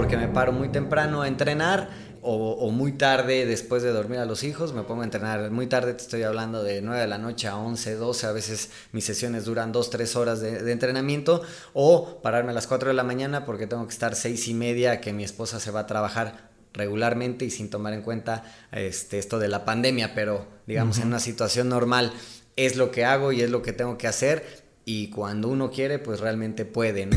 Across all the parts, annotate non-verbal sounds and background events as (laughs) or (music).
porque me paro muy temprano a entrenar o, muy tarde después de dormir a los hijos, me pongo a entrenar. Muy tarde te estoy hablando de 9 de la noche a 11, 12, a veces mis sesiones duran 2, 3 horas de, entrenamiento, o pararme a las 4 de la mañana porque tengo que estar 6 y media que mi esposa se va a trabajar regularmente y sin tomar en cuenta este, esto de la pandemia, pero digamos en una situación normal es lo que hago y es lo que tengo que hacer y cuando uno quiere pues realmente puede.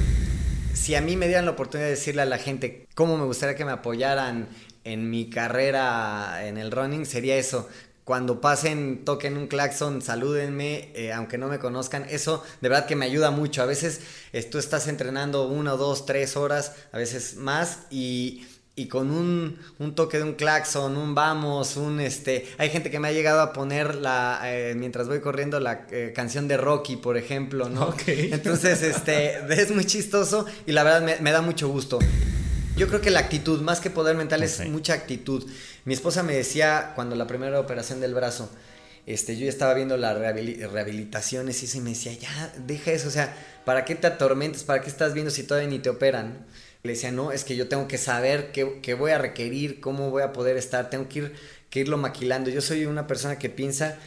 Si a mí me dieran la oportunidad de decirle a la gente cómo me gustaría que me apoyaran en mi carrera en el running sería eso. Cuando pasen, toquen un claxon, salúdenme, eh, aunque no me conozcan. Eso de verdad que me ayuda mucho. A veces eh, tú estás entrenando una, dos, tres horas, a veces más, y, con un, toque de un claxon, un vamos, un este. Hay gente que me ha llegado a poner la eh, mientras voy corriendo la canción de Rocky, por ejemplo, ¿no? (laughs) Entonces, este, es muy chistoso y la verdad me, me da mucho gusto. Yo creo que la actitud, más que poder mental, es mucha actitud. Mi esposa me decía cuando la primera operación del brazo, este, yo ya estaba viendo las rehabilitaciones y se me decía, ya, deja eso, o sea, ¿para qué te atormentes? ¿Para qué estás viendo si todavía ni te operan? Le decía, no, es que yo tengo que saber qué, qué voy a requerir, cómo voy a poder estar, tengo que, ir, que irlo maquilando. Yo soy una persona que piensa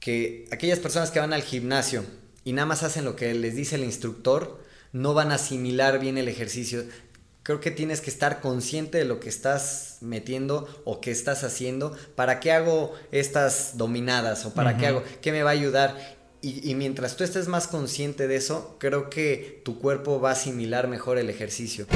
que aquellas personas que van al gimnasio y nada más hacen lo que les dice el instructor, no van a asimilar bien el ejercicio creo que tienes que estar consciente de lo que estás metiendo o que estás haciendo. ¿Para qué hago estas dominadas o para qué hago? ¿Qué me va a ayudar? Y, mientras tú estés más consciente de eso, creo que tu cuerpo va a asimilar mejor el ejercicio.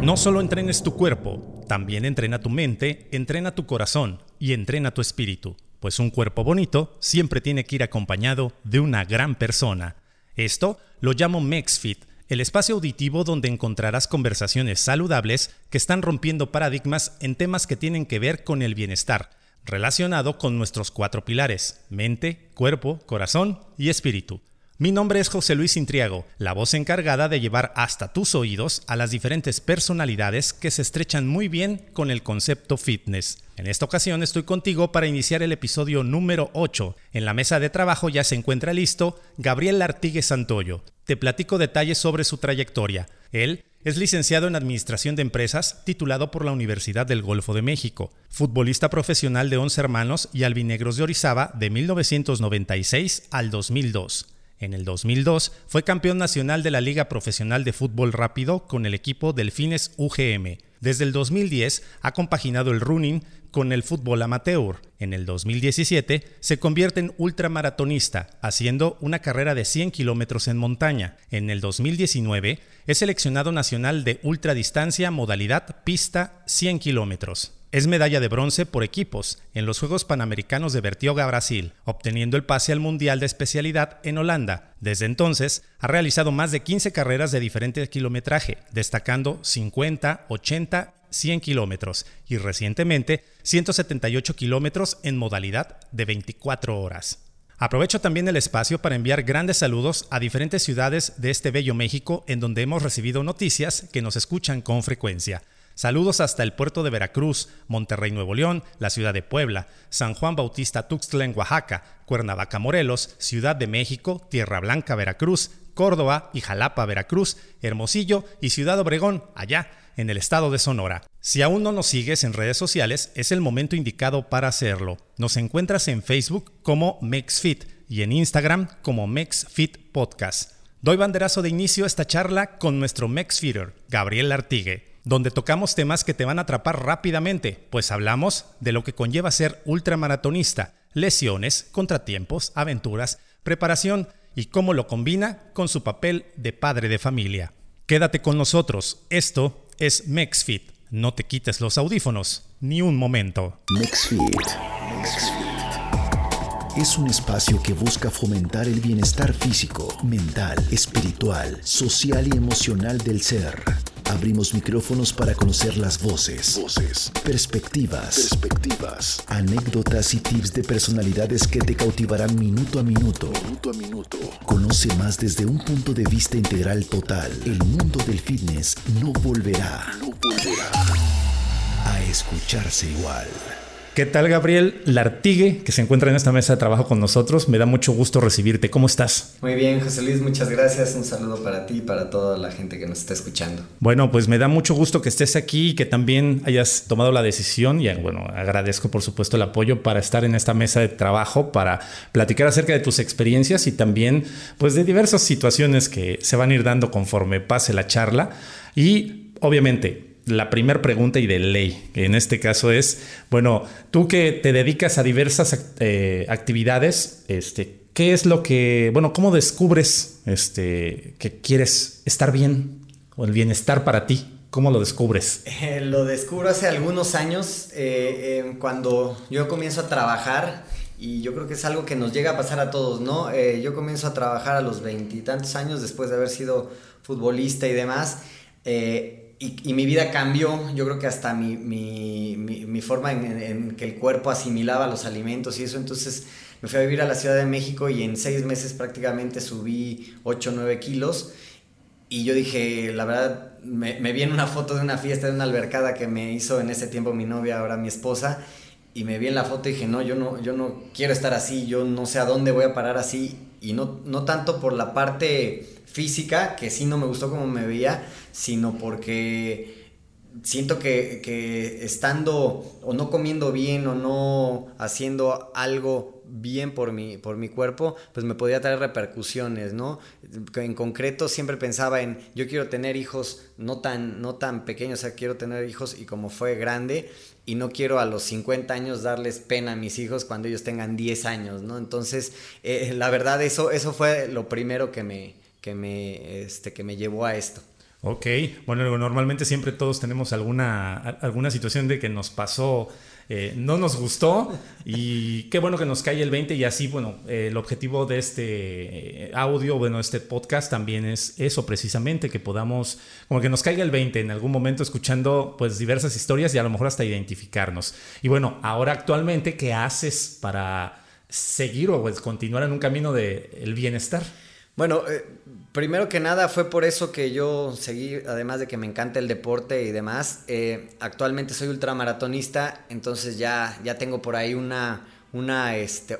No solo entrenes tu cuerpo, también entrena tu mente, entrena tu corazón y entrena tu espíritu, pues un cuerpo bonito siempre tiene que ir acompañado de una gran persona. Esto lo llamo MexFit el espacio auditivo donde encontrarás conversaciones saludables que están rompiendo paradigmas en temas que tienen que ver con el bienestar, relacionado con nuestros cuatro pilares, mente, cuerpo, corazón y espíritu. Mi nombre es José Luis Intriago, la voz encargada de llevar hasta tus oídos a las diferentes personalidades que se estrechan muy bien con el concepto fitness. En esta ocasión estoy contigo para iniciar el episodio número 8. En la mesa de trabajo ya se encuentra listo Gabriel Artigue Santoyo. Te platico detalles sobre su trayectoria. Él es licenciado en Administración de Empresas, titulado por la Universidad del Golfo de México, futbolista profesional de Once Hermanos y Albinegros de Orizaba de 1996 al 2002. En el 2002 fue campeón nacional de la Liga Profesional de Fútbol Rápido con el equipo Delfines UGM. Desde el 2010 ha compaginado el running con el fútbol amateur. En el 2017 se convierte en ultramaratonista, haciendo una carrera de 100 kilómetros en montaña. En el 2019 es seleccionado nacional de ultradistancia modalidad pista 100 kilómetros. Es medalla de bronce por equipos en los Juegos Panamericanos de Bertioga, Brasil, obteniendo el pase al Mundial de especialidad en Holanda. Desde entonces, ha realizado más de 15 carreras de diferente kilometraje, destacando 50, 80, 100 kilómetros y recientemente 178 kilómetros en modalidad de 24 horas. Aprovecho también el espacio para enviar grandes saludos a diferentes ciudades de este bello México en donde hemos recibido noticias que nos escuchan con frecuencia. Saludos hasta el puerto de Veracruz, Monterrey, Nuevo León, la ciudad de Puebla, San Juan Bautista Tuxtla Oaxaca, Cuernavaca, Morelos, Ciudad de México, Tierra Blanca, Veracruz, Córdoba y Jalapa, Veracruz, Hermosillo y Ciudad Obregón, allá en el estado de Sonora. Si aún no nos sigues en redes sociales, es el momento indicado para hacerlo. Nos encuentras en Facebook como MexFit y en Instagram como MexFit Podcast. Doy banderazo de inicio a esta charla con nuestro MexFitter, Gabriel Artigue donde tocamos temas que te van a atrapar rápidamente, pues hablamos de lo que conlleva ser ultramaratonista, lesiones, contratiempos, aventuras, preparación y cómo lo combina con su papel de padre de familia. Quédate con nosotros, esto es MexFit. No te quites los audífonos, ni un momento. MexFit. Es un espacio que busca fomentar el bienestar físico, mental, espiritual, social y emocional del ser Abrimos micrófonos para conocer las voces, voces, perspectivas, perspectivas, anécdotas y tips de personalidades que te cautivarán minuto a minuto. Minuto a minuto. Conoce más desde un punto de vista integral total. El mundo del fitness no volverá, no volverá a escucharse igual. ¿Qué tal, Gabriel Lartigue, que se encuentra en esta mesa de trabajo con nosotros? Me da mucho gusto recibirte. ¿Cómo estás? Muy bien, José Luis, muchas gracias. Un saludo para ti y para toda la gente que nos está escuchando. Bueno, pues me da mucho gusto que estés aquí y que también hayas tomado la decisión y bueno, agradezco por supuesto el apoyo para estar en esta mesa de trabajo, para platicar acerca de tus experiencias y también pues de diversas situaciones que se van a ir dando conforme pase la charla. Y obviamente la primera pregunta y de ley, en este caso es, bueno, tú que te dedicas a diversas eh, actividades, este, ¿qué es lo que, bueno, cómo descubres este, que quieres estar bien o el bienestar para ti? ¿Cómo lo descubres? Eh, lo descubro hace algunos años, eh, cuando yo comienzo a trabajar y yo creo que es algo que nos llega a pasar a todos, ¿no? yo comienzo a trabajar a los veintitantos años después de haber sido futbolista y demás. Y, mi vida cambió, yo creo que hasta mi, mi, mi, forma en, que el cuerpo asimilaba los alimentos y eso, entonces me fui a vivir a la Ciudad de México y en seis meses prácticamente subí 8 o 9 kilos. Y yo dije, la verdad, me, me vi en una foto de una fiesta de una albercada que me hizo en ese tiempo mi novia, ahora mi esposa, y me vi en la foto y dije, no, yo no, yo no quiero estar así, yo no sé a dónde voy a parar así, y no, no tanto por la parte física, que sí no me gustó como me veía, sino porque siento que, estando o no comiendo bien o no haciendo algo bien por mi, por mi cuerpo, pues me podía traer repercusiones, ¿no? En concreto siempre pensaba en, yo quiero tener hijos no tan, no tan pequeños, o sea, quiero tener hijos y como fue grande, y no quiero a los 50 años darles pena a mis hijos cuando ellos tengan 10 años, ¿no? Entonces, eh, la verdad, eso, eso fue lo primero que me, que me, este, que me llevó a esto. Ok, bueno, normalmente siempre todos tenemos alguna, alguna situación de que nos pasó, eh, no nos gustó y (laughs) qué bueno que nos cae el 20 y así, bueno, el objetivo de este eh, audio, bueno, este podcast también es eso precisamente, que podamos, como que nos caiga el 20 en algún momento escuchando pues diversas historias y a lo mejor hasta identificarnos. Y bueno, ahora actualmente, ¿qué haces para seguir o pues, continuar en un camino de el bienestar? Bueno, eh, primero que nada fue por eso que yo seguí, además de que me encanta el deporte y demás, eh, actualmente soy ultramaratonista, entonces ya, ya tengo por ahí una, una, este,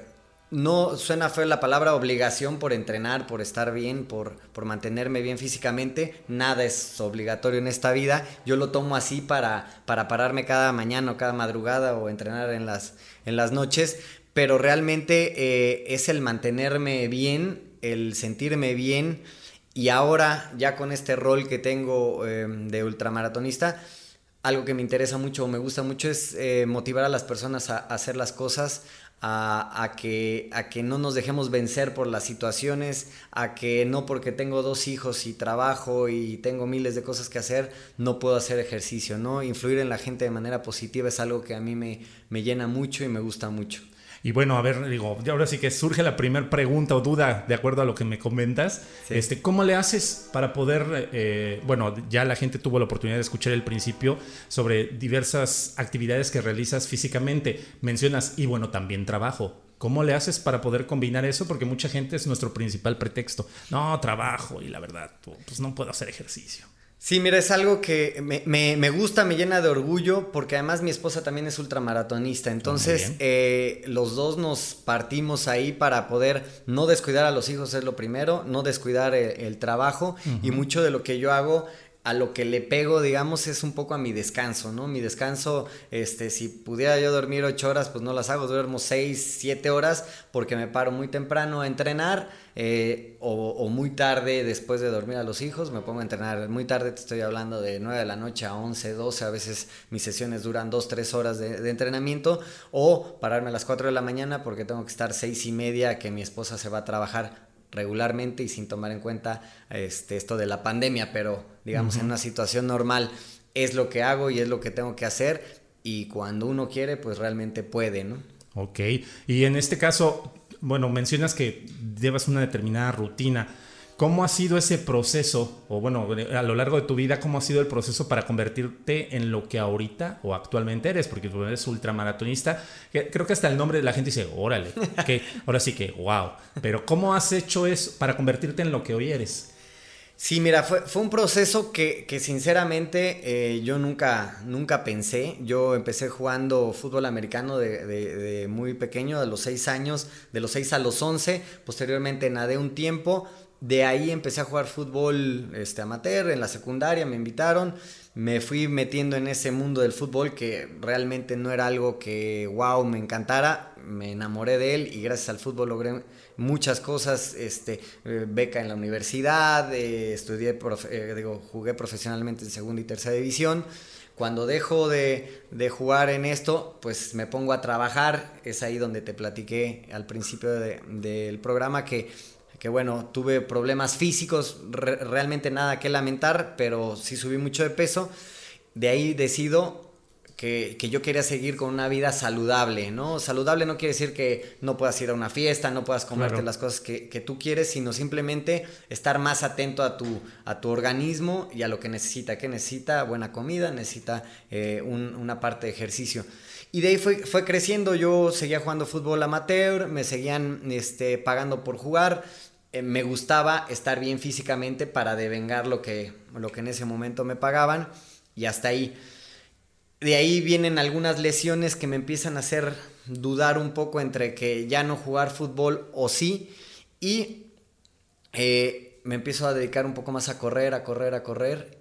no suena feo la palabra obligación por entrenar, por estar bien, por, por mantenerme bien físicamente. Nada es obligatorio en esta vida. Yo lo tomo así para, para pararme cada mañana o cada madrugada o entrenar en las, en las noches. Pero realmente eh, es el mantenerme bien el sentirme bien y ahora ya con este rol que tengo em, de ultramaratonista, algo que me interesa mucho o me gusta mucho es eh, motivar a las personas a, hacer las cosas, a, que, a que no nos dejemos vencer por las situaciones, a que no porque tengo dos hijos y trabajo y tengo miles de cosas que hacer, no puedo hacer ejercicio, ¿no? Influir en la gente de manera positiva es algo que a mí me, me llena mucho y me gusta mucho. Y bueno, a ver, digo, ahora sí que surge la primera pregunta o duda de acuerdo a lo que me comentas. Este, ¿Cómo le haces para poder, eh, bueno, ya la gente tuvo la oportunidad de escuchar el principio sobre diversas actividades que realizas físicamente. Mencionas, y bueno, también trabajo. ¿Cómo le haces para poder combinar eso? Porque mucha gente es nuestro principal pretexto. No, trabajo y la verdad, pues no puedo hacer ejercicio. Sí, mira, es algo que me, gusta, me llena de orgullo, porque además mi esposa también es ultramaratonista. Entonces, eh, los dos nos partimos ahí para poder no descuidar a los hijos, es lo primero, no descuidar el, trabajo. Y mucho de lo que yo hago a lo que le pego, digamos, es un poco a mi descanso, ¿no? Mi descanso, este, si pudiera yo dormir ocho horas, pues no las hago, duermo seis, siete horas, porque me paro muy temprano a entrenar, eh, o, muy tarde después de dormir a los hijos, me pongo a entrenar. Muy tarde te estoy hablando de 9 de la noche a 11, 12, a veces mis sesiones duran dos, tres horas de, de entrenamiento, o pararme a las 4 de la mañana porque tengo que estar seis y media, que mi esposa se va a trabajar regularmente y sin tomar en cuenta este, esto de la pandemia, pero digamos en una situación normal es lo que hago y es lo que tengo que hacer y cuando uno quiere pues realmente puede, ¿no? Ok, y en este caso, bueno, mencionas que llevas una determinada rutina. ¿Cómo ha sido ese proceso, o bueno, a lo largo de tu vida, cómo ha sido el proceso para convertirte en lo que ahorita o actualmente eres? Porque tú eres ultramaratonista. Creo que hasta el nombre de la gente dice, órale, que ahora sí que, wow. Pero ¿cómo has hecho eso para convertirte en lo que hoy eres? Sí, mira, fue, un proceso que, que sinceramente eh, yo nunca, nunca pensé. Yo empecé jugando fútbol americano de, de, de, muy pequeño, de los 6 años, de los 6 a los 11. Posteriormente nadé un tiempo. De ahí empecé a jugar fútbol este, amateur en la secundaria, me invitaron. Me fui metiendo en ese mundo del fútbol que realmente no era algo que, wow, me encantara. Me enamoré de él y gracias al fútbol logré muchas cosas, este, eh, beca en la universidad, eh, estudié, eh, jugué profesionalmente en segunda y tercera división. Cuando dejo de, de, jugar en esto, pues me pongo a trabajar. Es ahí donde te platiqué al principio de, del programa que, que, bueno, tuve problemas físicos, re, realmente nada que lamentar, pero sí subí mucho de peso. De ahí decido que, que, yo quería seguir con una vida saludable, ¿no? Saludable no quiere decir que no puedas ir a una fiesta, no puedas comerte claro. las cosas que, que, tú quieres, sino simplemente estar más atento a tu, a tu organismo y a lo que necesita, que necesita buena comida, necesita eh, un, una parte de ejercicio. Y de ahí fue, fue creciendo, yo seguía jugando fútbol amateur, me seguían este, pagando por jugar, eh, me gustaba estar bien físicamente para devengar lo que, lo que en ese momento me pagaban y hasta ahí de ahí vienen algunas lesiones que me empiezan a hacer dudar un poco entre que ya no jugar fútbol o sí. Y eh, me empiezo a dedicar un poco más a correr, a correr, a correr.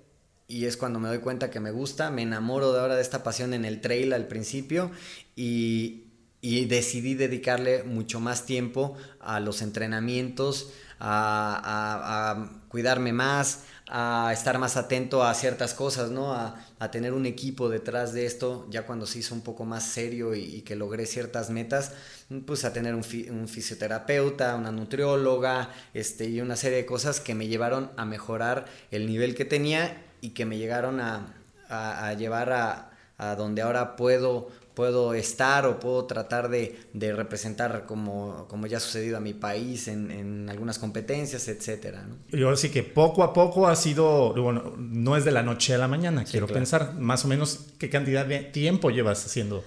Y es cuando me doy cuenta que me gusta. Me enamoro de ahora de esta pasión en el trail al principio. Y, y decidí dedicarle mucho más tiempo a los entrenamientos, a, cuidarme más, a estar más atento a ciertas cosas, ¿no? A, tener un equipo detrás de esto, ya cuando se hizo un poco más serio y, que logré ciertas metas, pues a tener un, fi un, fisioterapeuta, una nutrióloga, este, y una serie de cosas que me llevaron a mejorar el nivel que tenía y que me llegaron a, llevar a donde ahora puedo puedo estar o puedo tratar de, de representar como, como, ya ha sucedido a mi país en, en algunas competencias, etcétera. ¿no? Yo sí que poco a poco ha sido, bueno, no es de la noche a la mañana, sí, quiero claro. pensar, más o menos qué cantidad de tiempo llevas haciendo.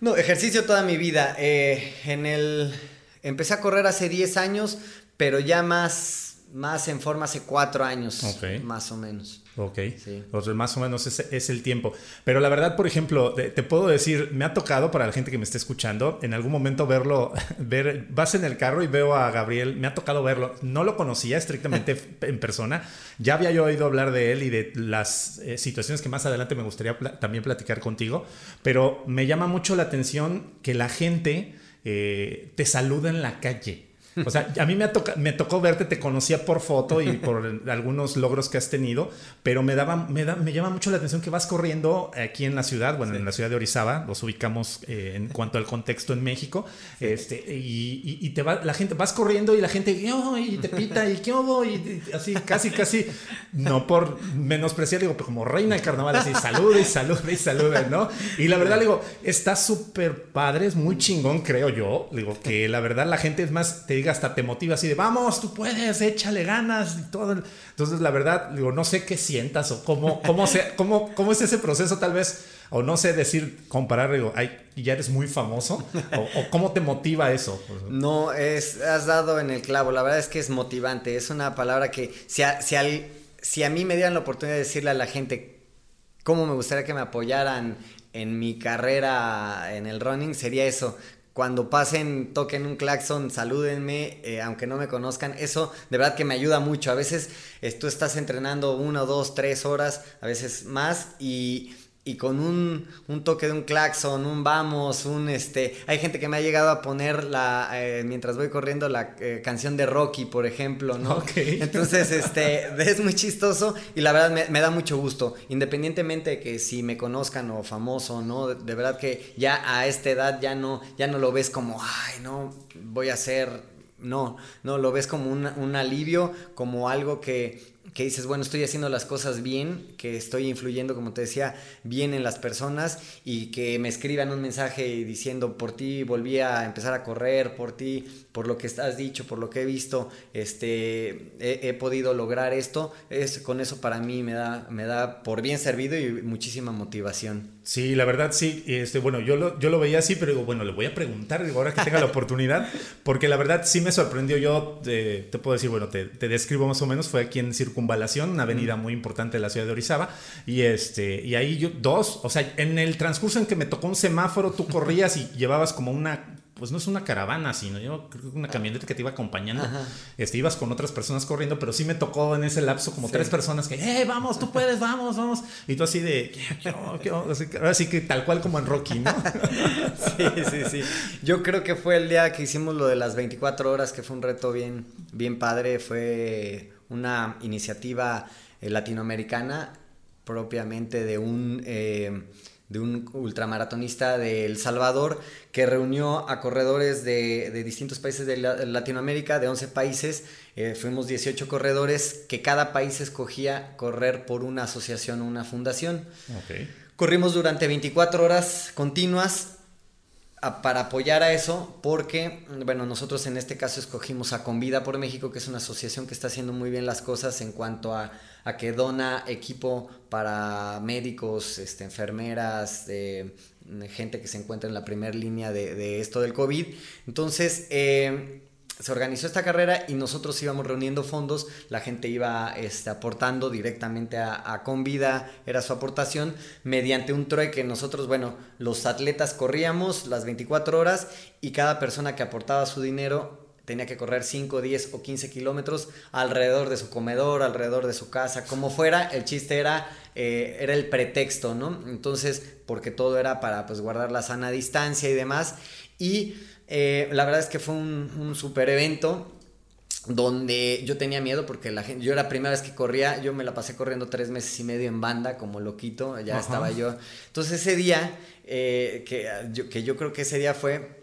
No, ejercicio toda mi vida. Eh, en el, empecé a correr hace 10 años, pero ya más, más en forma hace 4 años, okay. más o menos. Ok, sí. Entonces, más o menos ese es el tiempo. Pero la verdad, por ejemplo, te, te, puedo decir, me ha tocado para la gente que me esté escuchando, en algún momento verlo, (laughs) ver, vas en el carro y veo a Gabriel, me ha tocado verlo, no lo conocía estrictamente (laughs) en persona, ya había yo oído hablar de él y de las eh, situaciones que más adelante me gustaría pl también platicar contigo, pero me llama mucho la atención que la gente eh, te saluda en la calle. O sea, a mí me, toca, me, tocó verte, te conocía por foto y por (laughs) algunos logros que has tenido, pero me, daba, me, da, me llama mucho la atención que vas corriendo aquí en la ciudad, bueno, sí. en la ciudad de Orizaba, los ubicamos eh, en cuanto al contexto en México, sí. este, y, y, y, te va, la gente, vas corriendo y la gente, oh, y te pita, y qué hubo, y, y, así, casi, casi, no por menospreciar, digo, pero como reina del carnaval, así, saluda y saluda y saluda, ¿no? Y la verdad, digo, está súper padre, es muy chingón, creo yo, digo, que la verdad la gente es más, te diga, hasta te motiva así de, vamos, tú puedes, échale ganas y todo. Entonces, la verdad, digo, no sé qué sientas o cómo, cómo, se, (laughs) cómo, cómo es ese proceso tal vez, o no sé decir, comparar, digo, ay, ya eres muy famoso, o, o, cómo te motiva eso. No, es, has dado en el clavo, la verdad es que es motivante, es una palabra que si a, si, al, si a mí me dieran la oportunidad de decirle a la gente cómo me gustaría que me apoyaran en mi carrera en el running, sería eso, cuando pasen, toquen un claxon, salúdenme, eh, aunque no me conozcan. Eso de verdad que me ayuda mucho. A veces eh, tú estás entrenando una, dos, tres horas, a veces más, y y con un, un, toque de un claxon, un vamos, un este... Hay gente que me ha llegado a poner la, eh, mientras voy corriendo la eh, canción de Rocky, por ejemplo, ¿no? Okay. (laughs) Entonces, este, es muy chistoso y la verdad me, me, da mucho gusto, independientemente de que si me conozcan o famoso, ¿no? De, de, verdad que ya a esta edad ya no, ya no lo ves como, ay, no, voy a ser... No, no, lo ves como un, un alivio, como algo que, que dices, bueno, estoy haciendo las cosas bien, que estoy influyendo, como te decía, bien en las personas y que me escriban un mensaje diciendo, por ti volví a empezar a correr, por ti, por lo que has dicho, por lo que he visto, este, he, he podido lograr esto, es, con eso para mí me da, me da por bien servido y muchísima motivación. Sí, la verdad sí, este, bueno, yo lo, yo lo veía así, pero digo, bueno, le voy a preguntar, digo, ahora que tenga la (laughs) oportunidad, porque la verdad sí me sorprendió, yo te, te puedo decir, bueno, te, te describo más o menos, fue aquí en circunvalación, una avenida muy importante de la ciudad de Orizaba. Y, este, y ahí yo, dos, o sea, en el transcurso en que me tocó un semáforo, tú corrías y llevabas como una pues no es una caravana, sino yo creo que una camioneta que te iba acompañando. Este, ibas con otras personas corriendo, pero sí me tocó en ese lapso como tres personas que, ¡eh, vamos, tú puedes, vamos, vamos! Y tú así de, Así, que tal cual como en Rocky, ¿no? (laughs) sí, sí, sí. Yo creo que fue el día que hicimos lo de las 24 horas, que fue un reto bien, bien padre. Fue una iniciativa eh, latinoamericana propiamente de un... Eh, de un ultramaratonista de El Salvador que reunió a corredores de, distintos países de Latinoamérica, de 11 países. Eh, fuimos 18 corredores que cada país escogía correr por una asociación o una fundación. Corrimos durante 24 horas continuas para apoyar a eso, porque, bueno, nosotros en este caso escogimos a Convida por México, que es una asociación que está haciendo muy bien las cosas en cuanto a, que dona equipo para médicos, este, enfermeras, gente que se encuentra en la primera línea de, de, esto del COVID. Entonces, eh, se organizó esta carrera y nosotros íbamos reuniendo fondos, la gente iba este, aportando directamente a, a, Convida, era su aportación, mediante un trueque. Nosotros, bueno, los atletas corríamos las 24 horas y cada persona que aportaba su dinero tenía que correr 5, 10 o 15 kilómetros alrededor de su comedor, alrededor de su casa, como fuera, el chiste era, eh, era el pretexto, ¿no? Entonces, porque todo era para pues guardar la sana distancia y demás. Y eh, la verdad es que fue un, un super evento donde yo tenía miedo porque la gente, yo era la primera vez que corría, yo me la pasé corriendo tres meses y medio en banda como loquito, ya estaba yo. Entonces ese día, eh, que, yo, que yo creo que ese día fue,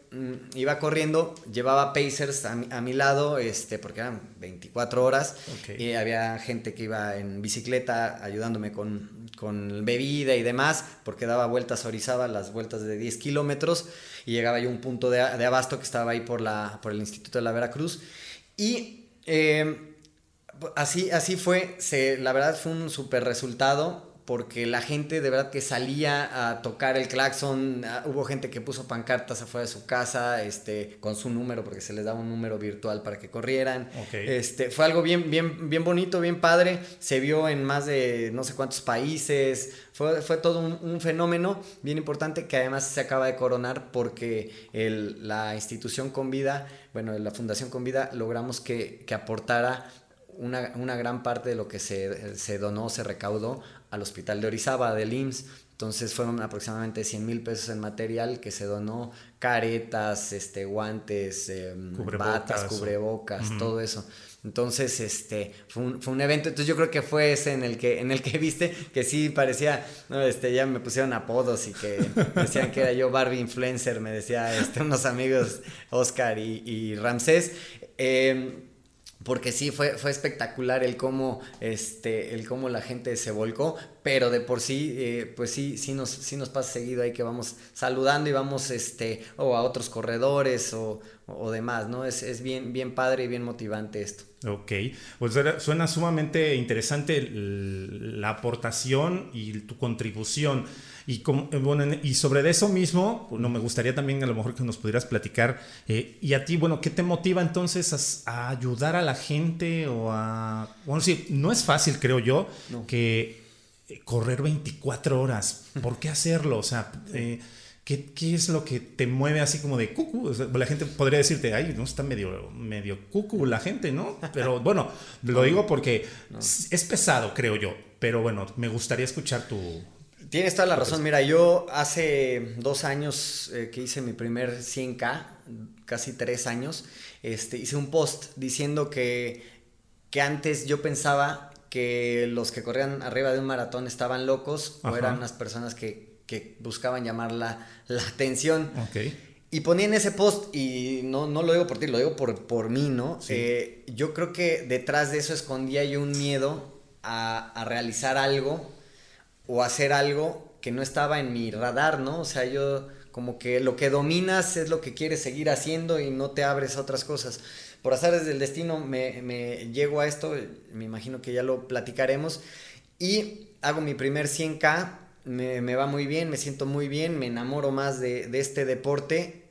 iba corriendo, llevaba Pacers a mi, lado, este, porque eran 24 horas, y había gente que iba en bicicleta ayudándome con, con bebida y demás, porque daba vueltas a Orizaba, las vueltas de 10 kilómetros y llegaba yo a un punto de, abasto que estaba ahí por, la, por el Instituto de la Veracruz. Y eh, así, así fue, se, la verdad fue un súper resultado porque la gente de verdad que salía a tocar el claxon, ah, hubo gente que puso pancartas afuera de su casa, este, con su número, porque se les daba un número virtual para que corrieran. Este, fue algo bien, bien, bien bonito, bien padre, se vio en más de no sé cuántos países, fue, fue todo un, fenómeno bien importante que además se acaba de coronar porque el, la institución con vida, bueno, la Fundación con vida, logramos que, que aportara una, una, gran parte de lo que se, se donó, se recaudó al hospital de Orizaba, del IMSS. Entonces fueron aproximadamente 100 mil pesos en material que se donó, caretas, este, guantes, em, batas, cubrebocas, todo eso. Entonces, este, fue un, fue un, evento. Entonces yo creo que fue ese en el que, en el que (laughs) viste, que sí parecía, no, este, ya me pusieron apodos y que decían que era yo Barbie influencer, me decía este, unos amigos Oscar y, y Ramsés. Eh, porque sí fue, fue espectacular el cómo, este, cómo la gente se volcó, pero de por sí, eh, pues sí, sí nos, sí nos pasa seguido ahí que vamos saludando y vamos este, o a otros corredores o, o demás, ¿no? Es, es, bien, bien padre y bien motivante esto. Ok, pues suena sumamente interesante la aportación y tu contribución. Y, como, bueno, y sobre eso mismo, bueno, me gustaría también a lo mejor que nos pudieras platicar. Eh, y a ti, bueno, ¿qué te motiva entonces a, ayudar a la gente o a... Bueno, sí, no es fácil, creo yo, que eh, correr 24 horas. ¿Por qué hacerlo? O sea... Eh, ¿Qué, ¿Qué, es lo que te mueve así como de cucu? la gente podría decirte, ay, no está medio, medio cucu la gente, ¿no? Pero (laughs) bueno, lo digo porque es pesado, creo yo. Pero bueno, me gustaría escuchar tu, Tienes toda la razón. Mira, yo hace dos años eh, que hice mi primer 100K, casi tres años, este, hice un post diciendo que, que antes yo pensaba que los que corrían arriba de un maratón estaban locos o eran unas personas que, que buscaban llamar la, la atención. Y ponía en ese post, y no, no lo digo por ti, lo digo por, por mí, ¿no? Eh, yo creo que detrás de eso escondía yo un miedo a, a realizar algo o hacer algo que no estaba en mi radar, ¿no? O sea, yo como que lo que dominas es lo que quieres seguir haciendo y no te abres a otras cosas. Por azar desde el destino me, me llego a esto, me imagino que ya lo platicaremos, y hago mi primer 100K, me, va muy bien, me siento muy bien, me enamoro más de, de este deporte,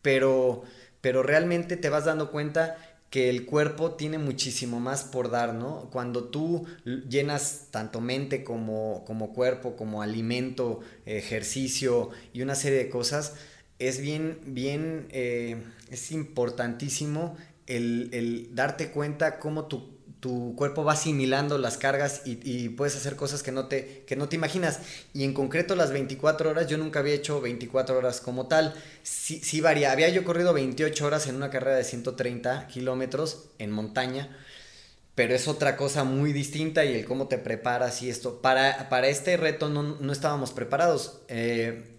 pero, pero realmente te vas dando cuenta que el cuerpo tiene muchísimo más por dar, ¿no? Cuando tú llenas tanto mente como, como cuerpo, como alimento, ejercicio y una serie de cosas, es bien, bien, eh, es importantísimo el, el darte cuenta cómo tu tu cuerpo va asimilando las cargas y, puedes hacer cosas que no, te, que no te imaginas. Y en concreto las 24 horas, yo nunca había hecho 24 horas como tal. Sí, sí varía. Había yo corrido 28 horas en una carrera de 130 kilómetros en montaña. Pero es otra cosa muy distinta y el cómo te preparas y esto. Para, para este reto no, estábamos preparados. Eh,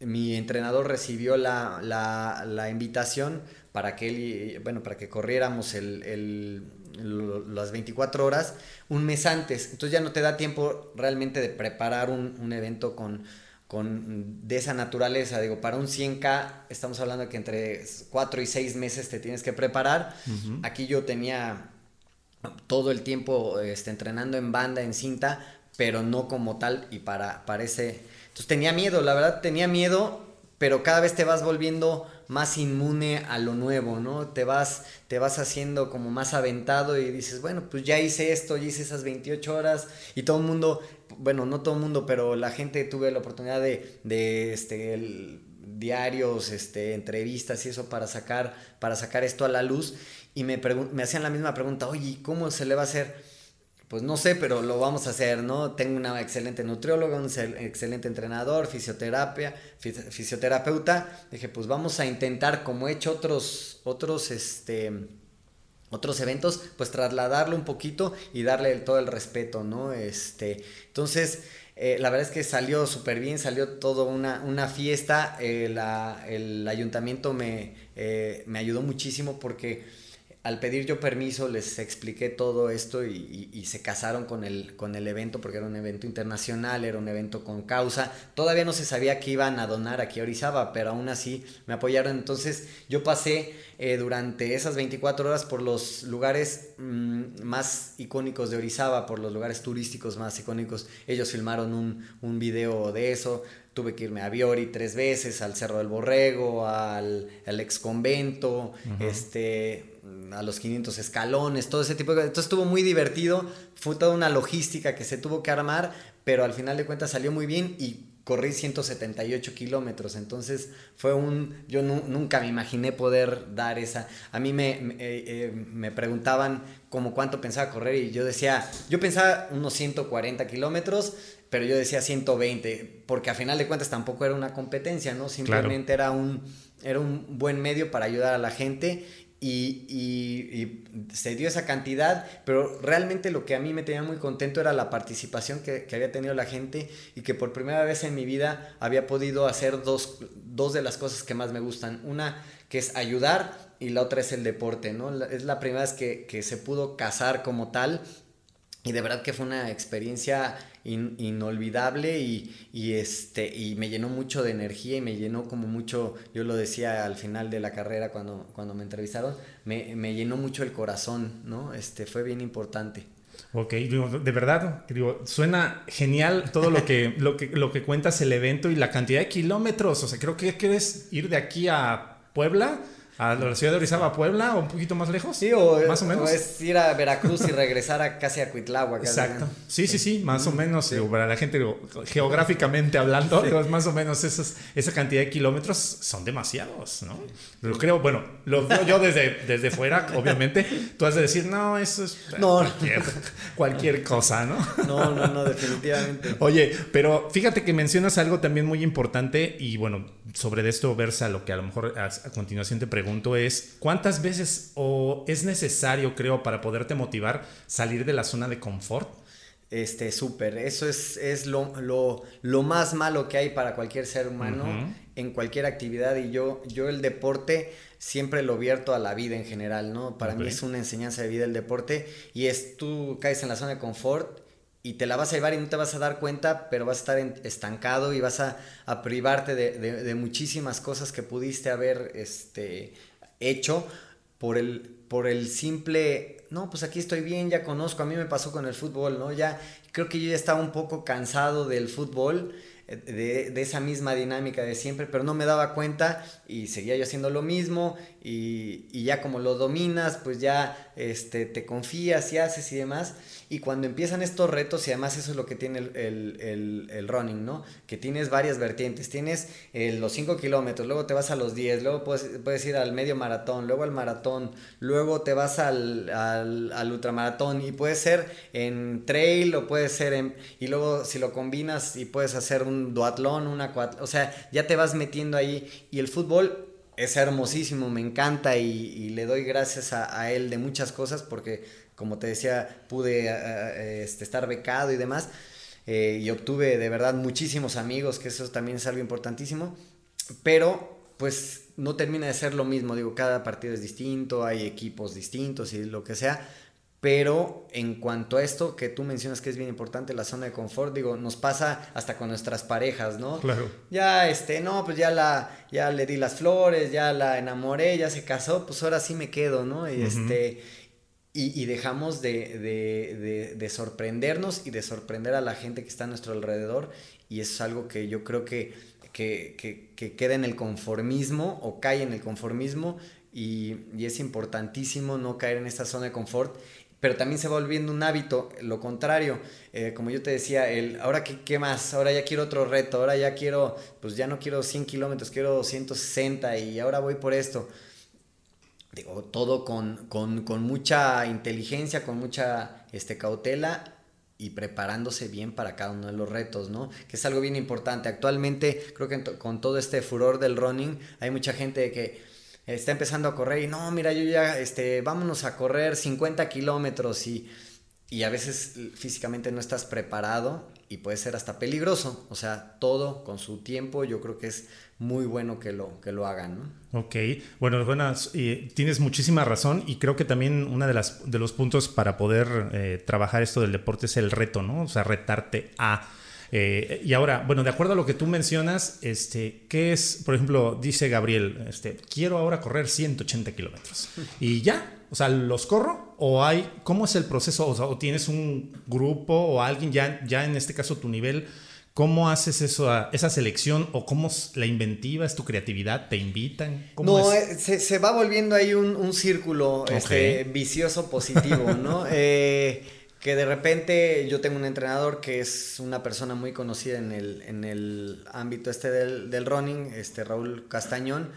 mi entrenador recibió la, la, invitación para que él, bueno, para que corriéramos el las 24 horas un mes antes. Entonces ya no te da tiempo realmente de preparar un, evento con, con, de esa naturaleza. Digo, para un 100K estamos hablando que entre 4 y 6 meses te tienes que preparar. Aquí yo tenía todo el tiempo este, entrenando en banda, en cinta, pero no como tal y para, para ese... Entonces tenía miedo, la verdad tenía miedo, pero cada vez te vas volviendo más inmune a lo nuevo, ¿no? Te vas, te vas haciendo como más aventado y dices, bueno, pues ya hice esto, ya hice esas 28 horas y todo el mundo, bueno, no todo el mundo, pero la gente tuve la oportunidad de, de este, diarios, este, entrevistas y eso para sacar, para sacar esto a la luz y me, me hacían la misma pregunta, oye, ¿cómo se le va a hacer? Pues no sé, pero lo vamos a hacer, ¿no? Tengo una excelente nutrióloga, un excelente entrenador, fisioterapia, fisioterapeuta. Dije, pues vamos a intentar, como he hecho otros, otros, este, otros eventos, pues trasladarlo un poquito y darle todo el respeto, ¿no? Este, entonces, eh, la verdad es que salió súper bien, salió todo una, una fiesta. Eh, el ayuntamiento me, eh, me ayudó muchísimo porque al pedir yo permiso les expliqué todo esto y, se casaron con el, con el evento porque era un evento internacional, era un evento con causa. Todavía no se sabía que iban a donar aquí a Orizaba, pero aún así me apoyaron. Entonces yo pasé eh, durante esas 24 horas por los lugares mm, más icónicos de Orizaba, por los lugares turísticos más icónicos. Ellos filmaron un, un video de eso tuve que irme a Viori tres veces, al Cerro del Borrego, al, al ex convento, este, a los 500 escalones, todo ese tipo de cosas. Entonces estuvo muy divertido, fue toda una logística que se tuvo que armar, pero al final de cuentas salió muy bien y corrí 178 kilómetros, entonces fue un, yo nunca me imaginé poder dar esa, a mí me, me, eh, eh, preguntaban como cuánto pensaba correr y yo decía, yo pensaba unos 140 kilómetros, pero yo decía 120, porque a final de cuentas tampoco era una competencia, ¿no? Simplemente era, un, era un buen medio para ayudar a la gente y, se dio esa cantidad, pero realmente lo que a mí me tenía muy contento era la participación que, había tenido la gente y que por primera vez en mi vida había podido hacer dos, dos de las cosas que más me gustan. Una que es ayudar y la otra es el deporte, ¿no? Es la primera vez que se pudo casar como tal y de verdad que fue una experiencia inolvidable y, este, y me llenó mucho de energía y me llenó como mucho, yo lo decía al final de la carrera cuando, cuando me entrevistaron, me, me llenó mucho el corazón, ¿no? Este, fue bien importante. Ok, de verdad, digo, suena genial todo lo que, lo, que, lo que cuentas el evento y la cantidad de kilómetros. O sea, creo que quieres ir de aquí a Puebla a la ciudad de Orizaba, a Puebla, o un poquito más lejos. Sí, o, más o menos. es ir a Veracruz y regresar a casi a Cuitláhuac. Exacto. Sí, sí, sí, más o menos. para la gente, geográficamente hablando, más o menos esas, esa cantidad de kilómetros son demasiados, ¿no? Lo creo, bueno, lo veo yo desde, desde fuera, obviamente. Tú has de decir, no, eso es no. Cualquier, cosa, ¿no? No, no, no, definitivamente. Oye, pero fíjate que mencionas algo también muy importante y bueno, sobre esto versa lo que a lo mejor a, a continuación te pregunto es, ¿cuántas veces o es necesario, creo, para poderte motivar salir de la zona de confort? Este, súper, eso es, es lo, lo, lo, más malo que hay para cualquier ser humano en cualquier actividad. Y yo, yo el deporte siempre lo vierto a la vida en general, ¿no? Para mí es una enseñanza de vida el deporte. Y es tú caes en la zona de confort y te la vas a llevar y no te vas a dar cuenta, pero vas a estar estancado y vas a, privarte de, muchísimas cosas que pudiste haber este, hecho por el, por el simple, no, pues aquí estoy bien, ya conozco, a mí me pasó con el fútbol, ¿no? Ya creo que yo ya estaba un poco cansado del fútbol de, de, esa misma dinámica de siempre, pero no me daba cuenta y seguía yo haciendo lo mismo y, y ya como lo dominas, pues ya este, te confías y haces y demás. Y cuando empiezan estos retos, y además eso es lo que tiene el, el, el, running, ¿no? Que tienes varias vertientes. Tienes eh, los 5 kilómetros, luego te vas a los 10, luego puedes, puedes, ir al medio maratón, luego al maratón, luego te vas al, al, al, ultramaratón y puede ser en trail o puede ser en... Y luego si lo combinas y puedes hacer un duatlón, una o sea, ya te vas metiendo ahí. Y el fútbol es hermosísimo, me encanta y, le doy gracias a él de muchas cosas porque como te decía, pude eh, eh, este, estar becado y demás. Eh, y obtuve de verdad muchísimos amigos, que eso también es algo importantísimo. Pero pues no termina de ser lo mismo, digo, cada partido es distinto, hay equipos distintos y lo que sea. Pero en cuanto a esto que tú mencionas que es bien importante, la zona de confort, digo, nos pasa hasta con nuestras parejas, ¿no? Claro. Ya, este, no, pues ya la, ya le di las flores, ya la enamoré, ya se casó, pues ahora sí me quedo, ¿no? Y este, y, dejamos de, sorprendernos y de sorprender a la gente que está a nuestro alrededor. Y eso es algo que yo creo que, que, queda en el conformismo o cae en el conformismo. Y, es importantísimo no caer en esta zona de confort. Pero también se va volviendo un hábito, lo contrario. Eh, como yo te decía, el, ahora qué, qué más, ahora ya quiero otro reto, ahora ya quiero, pues ya no quiero 100 kilómetros, quiero 160 y ahora voy por esto digo, todo con, mucha inteligencia, con mucha este, cautela y preparándose bien para cada uno de los retos, ¿no? Que es algo bien importante. Actualmente, creo que con todo este furor del running, hay mucha gente que está empezando a correr y no, mira, yo ya, este, vámonos a correr 50 kilómetros y, y a veces físicamente no estás preparado y puede ser hasta peligroso. O sea, todo con su tiempo, yo creo que es muy bueno que lo, que lo hagan. ¿no? Ok, bueno, buenas, tienes muchísima razón y creo que también uno de, las, de los puntos para poder eh, trabajar esto del deporte es el reto, ¿no? O sea, retarte a... Eh, y ahora, bueno, de acuerdo a lo que tú mencionas, este, ¿qué es, por ejemplo, dice Gabriel, este, quiero ahora correr 180 kilómetros y ya, o sea, ¿los corro? ¿O hay, cómo es el proceso? O, sea, ¿o tienes un grupo o alguien ya, ya en este caso tu nivel ¿Cómo haces eso, esa selección o cómo la inventiva es tu creatividad? ¿Te invitan? no, eh, se, va volviendo ahí un, círculo este, vicioso positivo, ¿no? (laughs) Eh, que de repente yo tengo un entrenador que es una persona muy conocida en el, en el ámbito este del, del running, este Raúl Castañón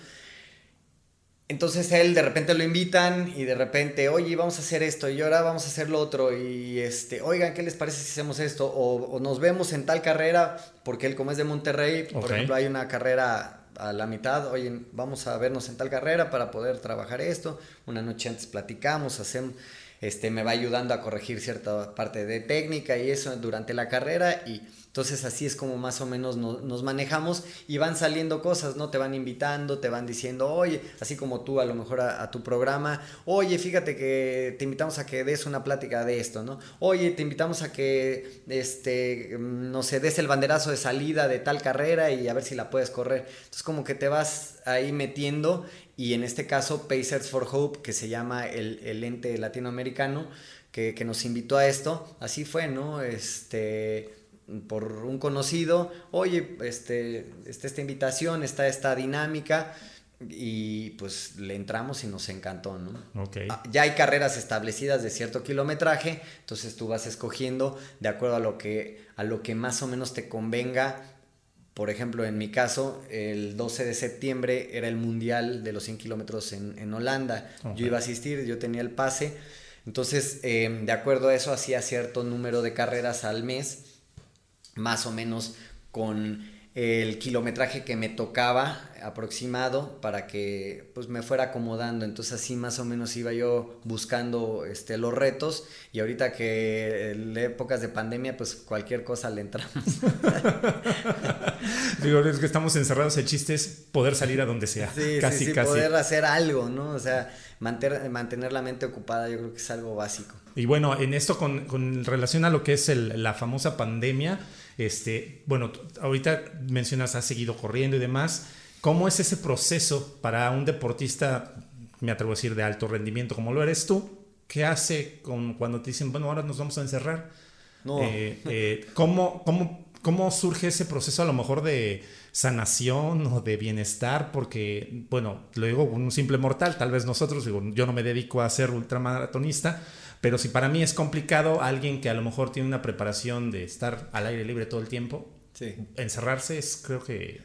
entonces él de repente lo invitan y de repente, oye, vamos a hacer esto y ahora vamos a hacer lo otro y este, oigan, ¿qué les parece si hacemos esto? O, nos vemos en tal carrera, porque él como es de Monterrey, por ejemplo, hay una carrera a la mitad, oye, vamos a vernos en tal carrera para poder trabajar esto, una noche antes platicamos, hacemos, este, me va ayudando a corregir cierta parte de técnica y eso durante la carrera y entonces así es como más o menos nos manejamos y van saliendo cosas, ¿no? Te van invitando, te van diciendo, oye, así como tú a lo mejor a, tu programa, oye, fíjate que te invitamos a que des una plática de esto, ¿no? Oye, te invitamos a que, este, no sé, des el banderazo de salida de tal carrera y a ver si la puedes correr. Entonces como que te vas ahí metiendo y en este caso Pacers for Hope, que se llama el, el ente latinoamericano, que, que nos invitó a esto, así fue, ¿no? Este por un conocido, oye, este, está esta invitación, está esta dinámica y pues le entramos y nos encantó, ¿no? Okay. Ah, ya hay carreras establecidas de cierto kilometraje, entonces tú vas escogiendo de acuerdo a lo que, a lo que más o menos te convenga. Por ejemplo, en mi caso, el 12 de septiembre era el Mundial de los 100 kilómetros en, Holanda. Yo iba a asistir, yo tenía el pase. Entonces, eh, de acuerdo a eso, hacía cierto número de carreras al mes más o menos con el kilometraje que me tocaba aproximado para que pues me fuera acomodando. Entonces así más o menos iba yo buscando este los retos. Y ahorita que en épocas de pandemia pues cualquier cosa le entramos. (laughs) Digo es que estamos encerrados el chiste es poder salir a donde sea sí, casi sí, casi. poder hacer algo no o sea mantener, mantener la mente ocupada yo creo que es algo básico. Y bueno en esto con, con relación a lo que es la famosa pandemia este, bueno, ahorita mencionas, has seguido corriendo y demás. ¿Cómo es ese proceso para un deportista, me atrevo a decir, de alto rendimiento como lo eres tú? ¿Qué hace con, cuando te dicen, bueno, ahora nos vamos a encerrar? No. Eh, eh, ¿cómo, cómo, ¿Cómo surge ese proceso a lo mejor de sanación o de bienestar? Porque, bueno, lo digo un simple mortal, tal vez nosotros, digo, yo no me dedico a ser ultramaratonista, pero si para mí es complicado, alguien que a lo mejor tiene una preparación de estar al aire libre todo el tiempo, encerrarse es creo que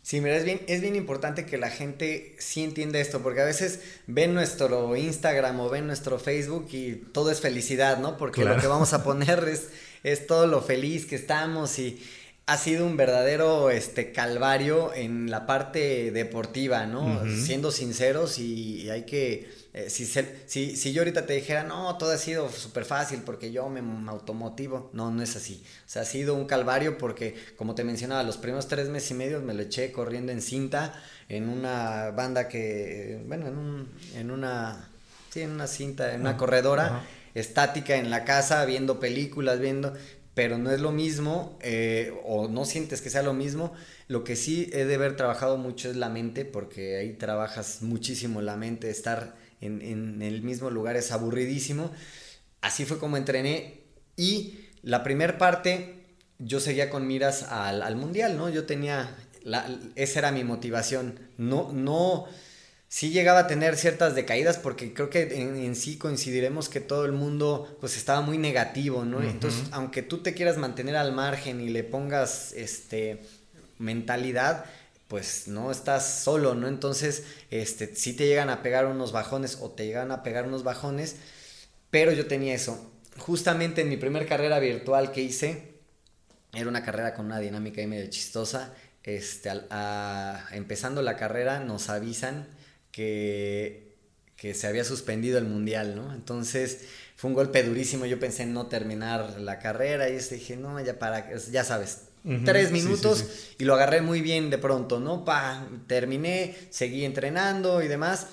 Sí, mira, es bien, es bien importante que la gente sí entienda esto, porque a veces ven nuestro Instagram o ven nuestro Facebook y todo es felicidad, ¿no? Porque lo que vamos a poner es, es todo lo feliz que estamos y ha sido un verdadero este calvario en la parte deportiva, ¿no? Siendo sinceros y, hay que eh, si, si, si, yo ahorita te dijera, no, todo ha sido súper fácil porque yo me, automotivo, no, no es así. O sea, ha sido un calvario porque, como te mencionaba, los primeros tres meses y medio me lo eché corriendo en cinta, en una banda que, bueno, en, un, en una, sí, en una cinta, en una corredora estática en la casa, viendo películas, viendo, pero no es lo mismo, eh, o no sientes que sea lo mismo. Lo que sí he de haber trabajado mucho es la mente, porque ahí trabajas muchísimo la mente, estar en, en el mismo lugar es aburridísimo. Así fue como entrené y la primera parte yo seguía con miras al, al mundial, ¿no? Yo tenía, la, esa era mi motivación, no, no sí llegaba a tener ciertas decaídas porque creo que en, sí coincidiremos que todo el mundo pues estaba muy negativo, ¿no? Entonces, aunque tú te quieras mantener al margen y le pongas este mentalidad, pues no estás solo, ¿no? Entonces, este sí te llegan a pegar unos bajones o te llegan a pegar unos bajones, pero yo tenía eso. Justamente en mi primera carrera virtual que hice, era una carrera con una dinámica ahí medio chistosa. Este, empezando la carrera nos avisan que, que se había suspendido el mundial, ¿no? Entonces fue un golpe durísimo. Yo pensé en no terminar la carrera y dije, no, ya para, ya sabes, tres minutos y lo agarré muy bien de pronto, ¿no? Pa, terminé, seguí entrenando y demás.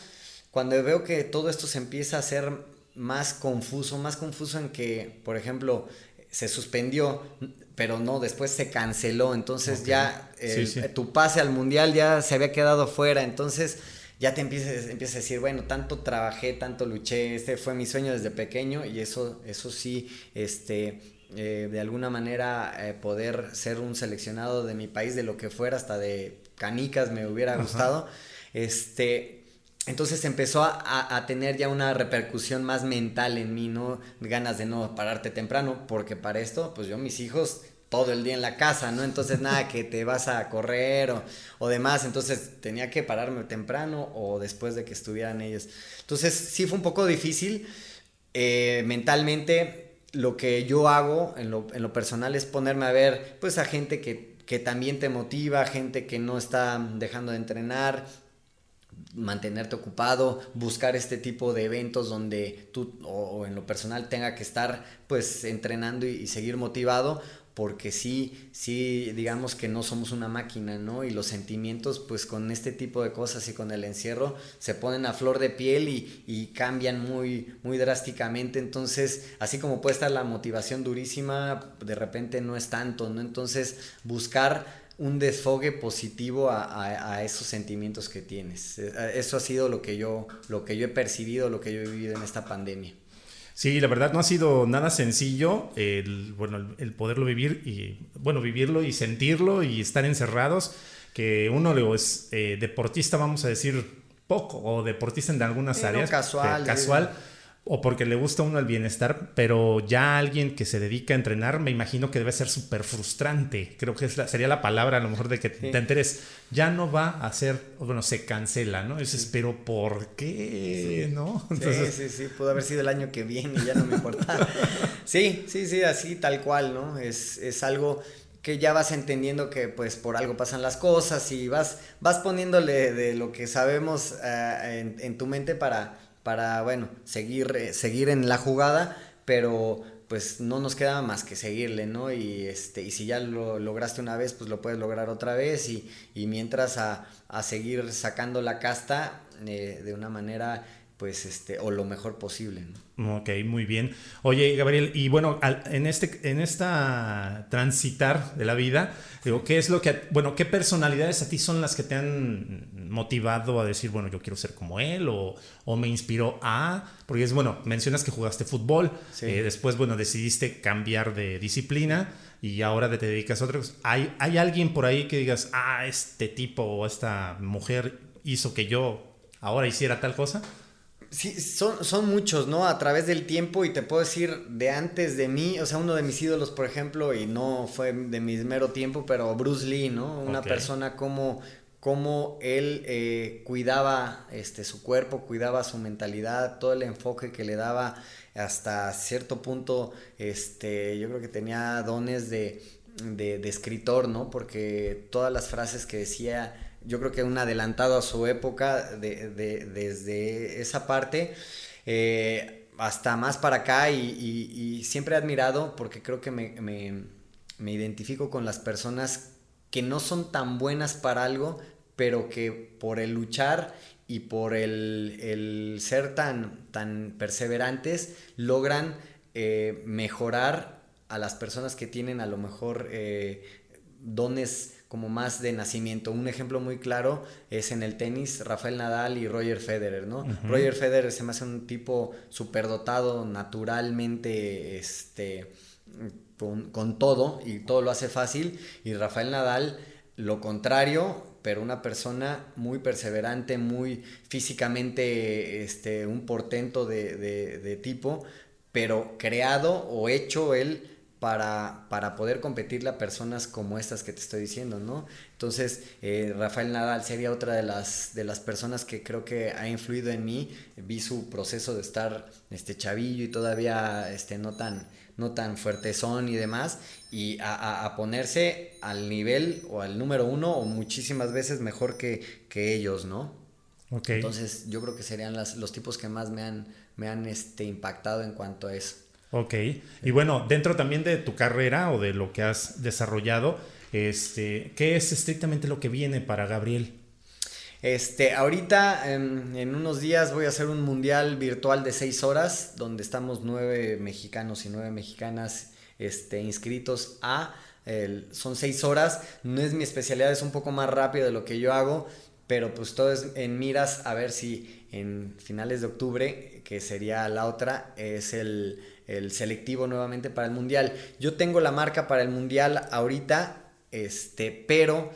Cuando veo que todo esto se empieza a hacer más confuso, más confuso en que, por ejemplo, se suspendió, pero no, después se canceló, entonces ya tu pase al mundial ya se había quedado fuera, entonces ya te empiezas, empiezas a decir, bueno, tanto trabajé, tanto luché, este fue mi sueño desde pequeño y eso, eso sí, este, eh, de alguna manera eh, poder ser un seleccionado de mi país, de lo que fuera, hasta de canicas me hubiera gustado, este, entonces empezó a, a, tener ya una repercusión más mental en mí, ¿no? Ganas de no pararte temprano, porque para esto, pues yo mis hijos todo el día en la casa, ¿no? Entonces nada, que te vas a correr o, o, demás, entonces tenía que pararme temprano o después de que estuvieran ellos. Entonces sí fue un poco difícil eh, mentalmente. Lo que yo hago en lo, en lo, personal es ponerme a ver pues a gente que, que también te motiva, gente que no está dejando de entrenar, mantenerte ocupado, buscar este tipo de eventos donde tú o, en lo personal tenga que estar pues entrenando y, y, seguir motivado porque sí, sí, digamos que no somos una máquina, ¿no? Y los sentimientos, pues con este tipo de cosas y con el encierro, se ponen a flor de piel y, y cambian muy, muy drásticamente. Entonces, así como puede estar la motivación durísima, de repente no es tanto, ¿no? Entonces, buscar un desfogue positivo a, a, a, esos sentimientos que tienes. Eh, eso ha sido lo que yo, lo que yo he percibido, lo que yo he vivido en esta pandemia. Sí, la verdad no ha sido nada sencillo el, bueno, el, poderlo vivir y, bueno, vivirlo y sentirlo y estar encerrados, que uno luego es eh, deportista, vamos a decir, poco, o deportista en algunas áreas. casual. casual o porque le gusta a uno el bienestar, pero ya alguien que se dedica a entrenar, me imagino que debe ser súper frustrante. Creo que sería la palabra a lo mejor de que te enteres, ya no va a ser, bueno, se cancela, ¿no? Es, pero ¿por qué? ¿No? Entonces... Sí, sí, sí, pudo haber sido el año que viene y ya no me importa. (laughs) sí, sí, sí, así tal cual, ¿no? Es, es algo que ya vas entendiendo que pues por algo pasan las cosas y vas, vas poniéndole de lo que sabemos uh, en, en tu mente para para, bueno, seguir, eh, seguir en la jugada, pero pues no nos queda más que seguirle, ¿no? Y, este, y si ya lo lograste una vez, pues lo puedes lograr otra vez y, y mientras a, a, seguir sacando la casta eh, de una manera pues este o lo mejor posible. Ok, muy bien. Oye, Gabriel, y bueno, en este en esta transitar de la vida, digo, ¿qué es lo que bueno, qué personalidades a ti son las que te han motivado a decir, bueno, yo quiero ser como él o, me inspiró a, porque es bueno, mencionas que jugaste fútbol, eh, después bueno, decidiste cambiar de disciplina y ahora te dedicas a otra cosa. ¿Hay, ¿Hay alguien por ahí que digas, ah, este tipo o esta mujer hizo que yo ahora hiciera tal cosa? Sí, son, son muchos, ¿no? A través del tiempo y te puedo decir de antes de mí, o sea, uno de mis ídolos, por ejemplo, y no fue de mi mero tiempo, pero Bruce Lee, ¿no? Una persona como, como él eh, cuidaba este, su cuerpo, cuidaba su mentalidad, todo el enfoque que le daba hasta cierto punto, este, yo creo que tenía dones de, de, de escritor, ¿no? Porque todas las frases que decía yo creo que un adelantado a su época de, desde esa parte eh, hasta más para acá y, siempre he admirado porque creo que me, identifico con las personas que no son tan buenas para algo, pero que por el luchar y por el, ser tan, tan perseverantes logran eh, mejorar a las personas que tienen a lo mejor eh, dones como más de nacimiento. Un ejemplo muy claro es en el tenis Rafael Nadal y Roger Federer, ¿no? Roger Federer se me hace un tipo superdotado naturalmente, este, con, todo y todo lo hace fácil y Rafael Nadal lo contrario, pero una persona muy perseverante, muy físicamente este, un portento de, de tipo, pero creado o hecho él para, para, poder competirle a personas como estas que te estoy diciendo, ¿no? Entonces, eh, Rafael Nadal sería otra de las, de las personas que creo que ha influido en mí. Vi su proceso de estar este, chavillo y todavía este, no, tan, no tan fuertezón y demás, y a, ponerse al nivel o al número uno o muchísimas veces mejor que, que ellos, ¿no? Okay. Entonces, yo creo que serían las, los tipos que más me han, me han este, impactado en cuanto a eso. Ok. Y bueno, dentro también de tu carrera o de lo que has desarrollado, este, ¿qué es estrictamente lo que viene para Gabriel? Este, ahorita en, unos días voy a hacer un mundial virtual de seis horas, donde estamos nueve mexicanos y nueve mexicanas este, inscritos a. son seis horas, no es mi especialidad, es un poco más rápido de lo que yo hago, pero pues todo es en miras a ver si en finales de octubre, que sería la otra, es el el selectivo nuevamente para el mundial. Yo tengo la marca para el mundial ahorita, este, pero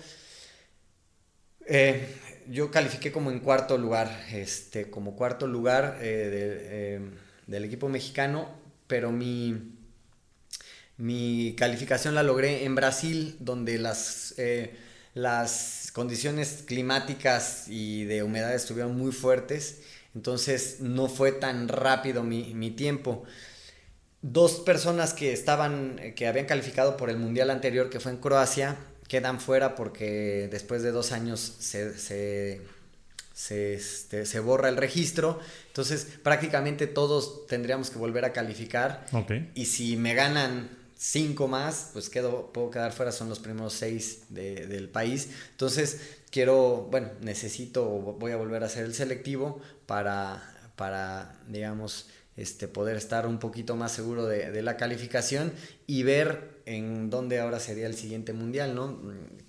eh, yo califiqué como en cuarto lugar, este, como cuarto lugar eh, eh, del equipo mexicano, pero mi, mi calificación la logré en Brasil, donde las, las condiciones climáticas y de humedad estuvieron muy fuertes, entonces no fue tan rápido mi, mi tiempo dos personas que estaban, que habían calificado por el mundial anterior, que fue en Croacia, quedan fuera porque después de dos años se, se, este, se, borra el registro. Entonces, prácticamente todos tendríamos que volver a calificar. Y si me ganan cinco más, pues quedo, puedo quedar fuera, son los primeros seis del país. Entonces, quiero, bueno, necesito, voy a volver a hacer el selectivo para, para digamos, este, poder estar un poquito más seguro de, la calificación y ver en dónde ahora sería el siguiente mundial, ¿no?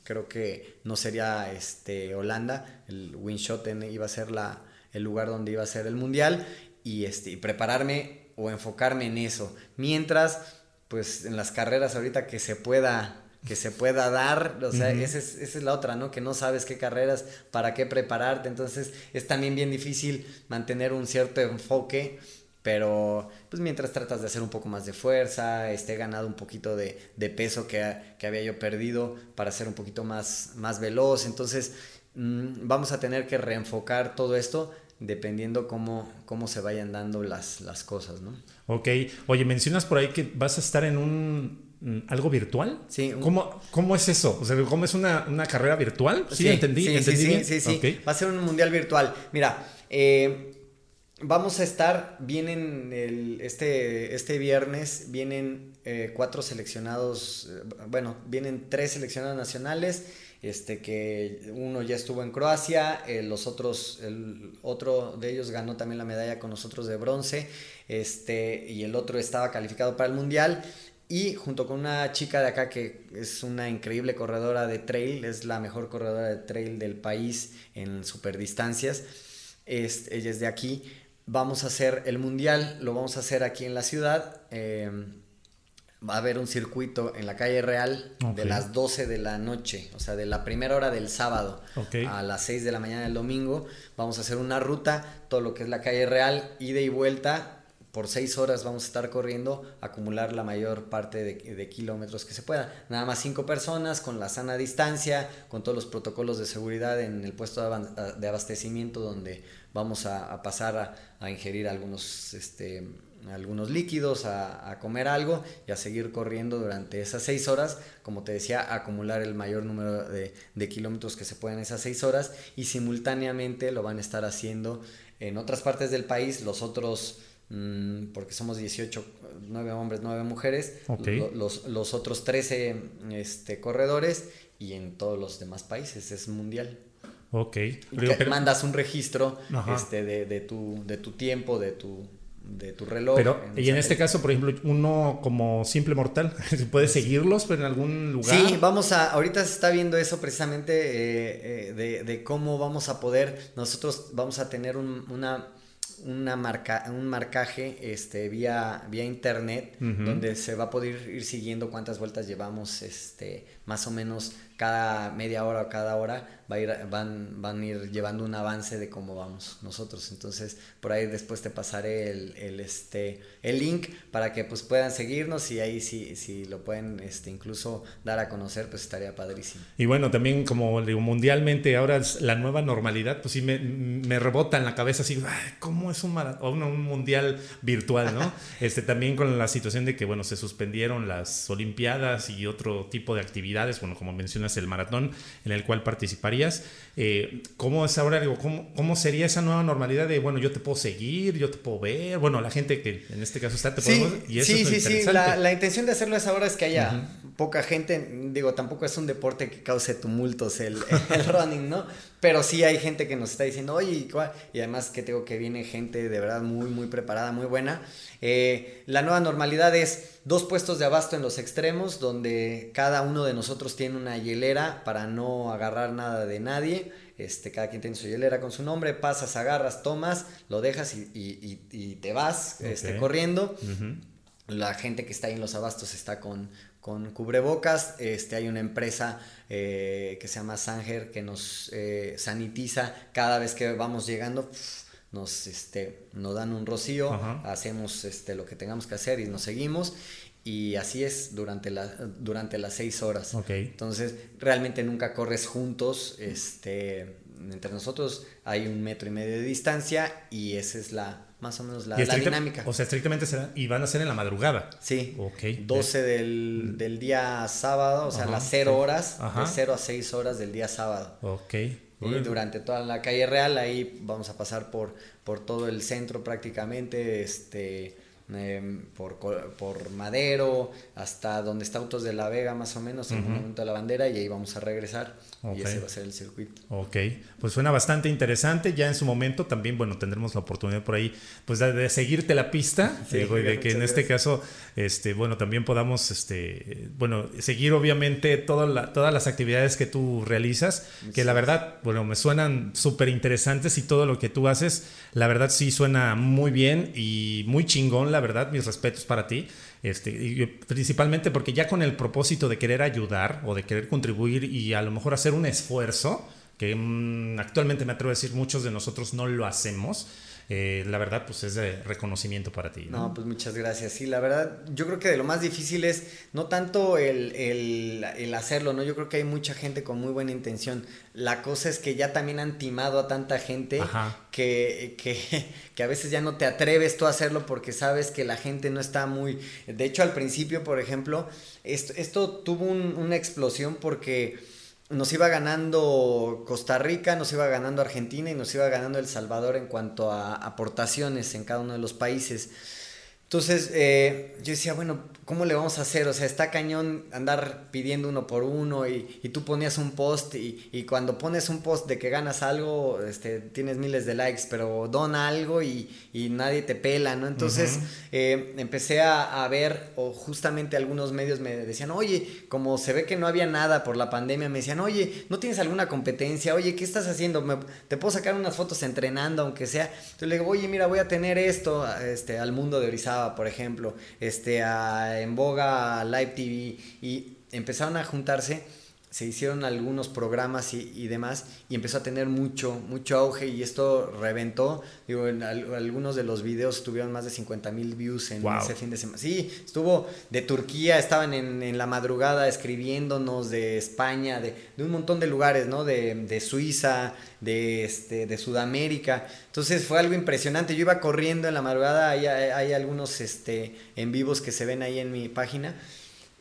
Creo que no sería este, Holanda, el Winshoten iba a ser la, el lugar donde iba a ser el mundial y, este, prepararme o enfocarme en eso. Mientras, pues en las carreras ahorita que se pueda que se pueda dar, o sea, esa, es, esa, es, la otra, ¿no? Que no sabes qué carreras, para qué prepararte, entonces es también bien difícil mantener un cierto enfoque pero pues mientras tratas de hacer un poco más de fuerza, este, he ganado un poquito de, peso que, había yo perdido para ser un poquito más, más veloz. Entonces mm, vamos a tener que reenfocar todo esto dependiendo cómo, cómo se vayan dando las, las cosas, ¿no? Ok. Oye, mencionas por ahí que vas a estar en un mm, algo virtual. Sí. ¿Cómo, ¿Cómo, es eso? O sea, ¿cómo es una, carrera virtual? Sí, entendí. Sí, sí, sí, sí, Va a ser un mundial virtual. Mira, eh, Vamos a estar, vienen este, este viernes, vienen eh, cuatro seleccionados, eh, bueno, vienen tres seleccionados nacionales, este, que uno ya estuvo en Croacia, eh, los otros, el otro de ellos ganó también la medalla con nosotros de bronce, este, y el otro estaba calificado para el Mundial. Y junto con una chica de acá que es una increíble corredora de trail, es la mejor corredora de trail del país en superdistancias, es, ella es de aquí, vamos a hacer el mundial, lo vamos a hacer aquí en la ciudad. Eh, va a haber un circuito en la calle Real de las 12 de la noche, o sea, de la primera hora del sábado a las 6 de la mañana del domingo. Vamos a hacer una ruta, todo lo que es la calle Real, ida y vuelta. Por 6 horas vamos a estar corriendo, acumular la mayor parte de, de kilómetros que se pueda. Nada más 5 personas, con la sana distancia, con todos los protocolos de seguridad en el puesto de abastecimiento donde vamos a, pasar a, ingerir algunos este, algunos líquidos, a, comer algo y a seguir corriendo durante esas seis horas, como te decía, acumular el mayor número de, kilómetros que se puedan esas seis horas y simultáneamente lo van a estar haciendo en otras partes del país, los otros, mm, porque somos 18, 9 hombres, 9 mujeres, los, los, otros 13 este, corredores y en todos los demás países, es mundial. Ok. mandas un registro este, de, de, tu, de tu tiempo, de tu de tu reloj. Pero, y en este caso, por ejemplo, uno como simple mortal, (laughs) ¿puede seguirlos pero en algún lugar? Sí, vamos a, ahorita se está viendo eso precisamente eh, eh, de, cómo vamos a poder, nosotros vamos a tener una, una marca, un marcaje este, vía, vía internet, donde se va a poder ir siguiendo cuántas vueltas llevamos, este, más o menos cada media hora o cada hora va a ir, van, van a ir llevando un avance de cómo vamos nosotros. Entonces, por ahí después te pasaré el, el, este, el link para que pues puedan seguirnos y ahí si, si lo pueden este, incluso dar a conocer, pues estaría padrísimo. Y bueno, también como digo, mundialmente ahora es la nueva normalidad, pues sí me, me rebota en la cabeza así, ¿cómo es un, maratón, un mundial virtual, no? (laughs) este, también con la situación de que, bueno, se suspendieron las Olimpiadas y otro tipo de actividades, bueno, como mencionas, el maratón en el cual Eh, ¿Cómo es ahora? Digo, ¿cómo, ¿cómo, sería esa nueva normalidad de, bueno, yo te puedo seguir, yo te puedo ver? Bueno, la gente que en este caso está, te sí, puedo Y eso sí, es sí, sí. La, la, intención de hacerlo es ahora es que haya poca gente. Digo, tampoco es un deporte que cause tumultos el, (laughs) el running, ¿no? Pero sí hay gente que nos está diciendo, oye, y además que tengo que viene gente de verdad muy, muy preparada, muy buena. Eh, la nueva normalidad es dos puestos de abasto en los extremos, donde cada uno de nosotros tiene una hielera para no agarrar nada de nadie. Este, cada quien tiene su hielera con su nombre, pasas, agarras, tomas, lo dejas y, te vas este, corriendo. La gente que está ahí en los abastos está con, con cubrebocas. Este, hay una empresa eh, que se llama Sanger que nos eh, sanitiza cada vez que vamos llegando. nos, este, nos dan un rocío, hacemos este, lo que tengamos que hacer y nos seguimos. Y así es durante, la, durante las seis horas. Entonces, realmente nunca corres juntos. Este, entre nosotros hay un metro y medio de distancia y esa es la, más o menos la, dinámica. O sea, estrictamente será, y van a ser en la madrudada. Sí. Ok. 12 del, del día sábado, o sea, las 0 horas, de 0 a 6 horas del día sábado. Ok. Y durante toda la calle real, ahí vamos a pasar por, por todo el centro prácticamente, este Em, por, por Madero, hasta donde está Autos de la Vega, más o menos, en el momento de la bandera, y ahí vamos a regresar. Y ese va a ser el circuito. Ok, pues suena bastante interesante. Ya en su momento también, bueno, tendremos la oportunidad por ahí, pues de, seguirte la pista, (laughs) de que en este caso, este, bueno, también podamos, este, bueno, seguir obviamente toda todas las actividades que tú realizas, que la verdad, bueno, me suenan súper interesantes y todo lo que tú haces, la verdad sí suena muy bien y muy chingón la verdad, mis respetos para ti. Este, y principalmente porque ya con el propósito de querer ayudar o de querer contribuir y a lo mejor hacer un esfuerzo, que mm, actualmente me atrevo a decir muchos de nosotros no lo hacemos, eh, la verdad, pues es de reconocimiento para ti. ¿no? pues muchas gracias. Sí, la verdad, yo creo que de lo más difícil es no tanto el, el, hacerlo, ¿no? Yo creo que hay mucha gente con muy buena intención. La cosa es que ya también han timado a tanta gente que, que, que, a veces ya no te atreves tú a hacerlo porque sabes que la gente no está muy... De hecho, al principio, por ejemplo, esto, esto tuvo una explosión porque nos iba ganando Costa Rica, nos iba ganando Argentina y nos iba ganando El Salvador en cuanto a aportaciones en cada uno de los países. Entonces eh, yo decía, bueno, ¿cómo le vamos a hacer? O sea, está cañón andar pidiendo uno por uno y, y tú ponías un post y, y, cuando pones un post de que ganas algo, este, tienes miles de likes, pero dona algo y, y nadie te pela, ¿no? Entonces eh, empecé a, a, ver, o justamente algunos medios me decían, oye, como se ve que no había nada por la pandemia, me decían, oye, ¿no tienes alguna competencia? Oye, ¿qué estás haciendo? ¿Me, ¿Te puedo sacar unas fotos entrenando, aunque sea? Entonces le digo, oye, mira, voy a tener esto este, al mundo de Orizaba, por ejemplo, este, a en boga Live TV y empezaron a juntarse, se hicieron algunos programas y, demás y empezó a tener mucho, mucho auge y esto reventó. Digo, en algunos de los videos tuvieron más de 50 mil views en ese fin de semana. Sí, estuvo de Turquía, estaban en, la madrugada escribiéndonos de España, de, un montón de lugares, ¿no? De, Suiza, de, este, de Sudamérica. Entonces fue algo impresionante. Yo iba corriendo en la madrugada, hay, hay, algunos este, en vivos que se ven ahí en mi página.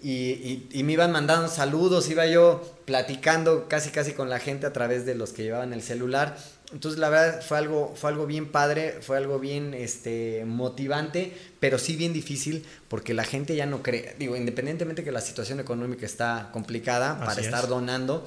Y, y, me iban mandando saludos, iba yo platicando casi casi con la gente a través de los que llevaban el celular. Entonces la verdad fue algo, fue algo bien padre, fue algo bien este, motivante, pero sí bien difícil porque la gente ya no cree, digo, independientemente que la situación económica está complicada para estar donando,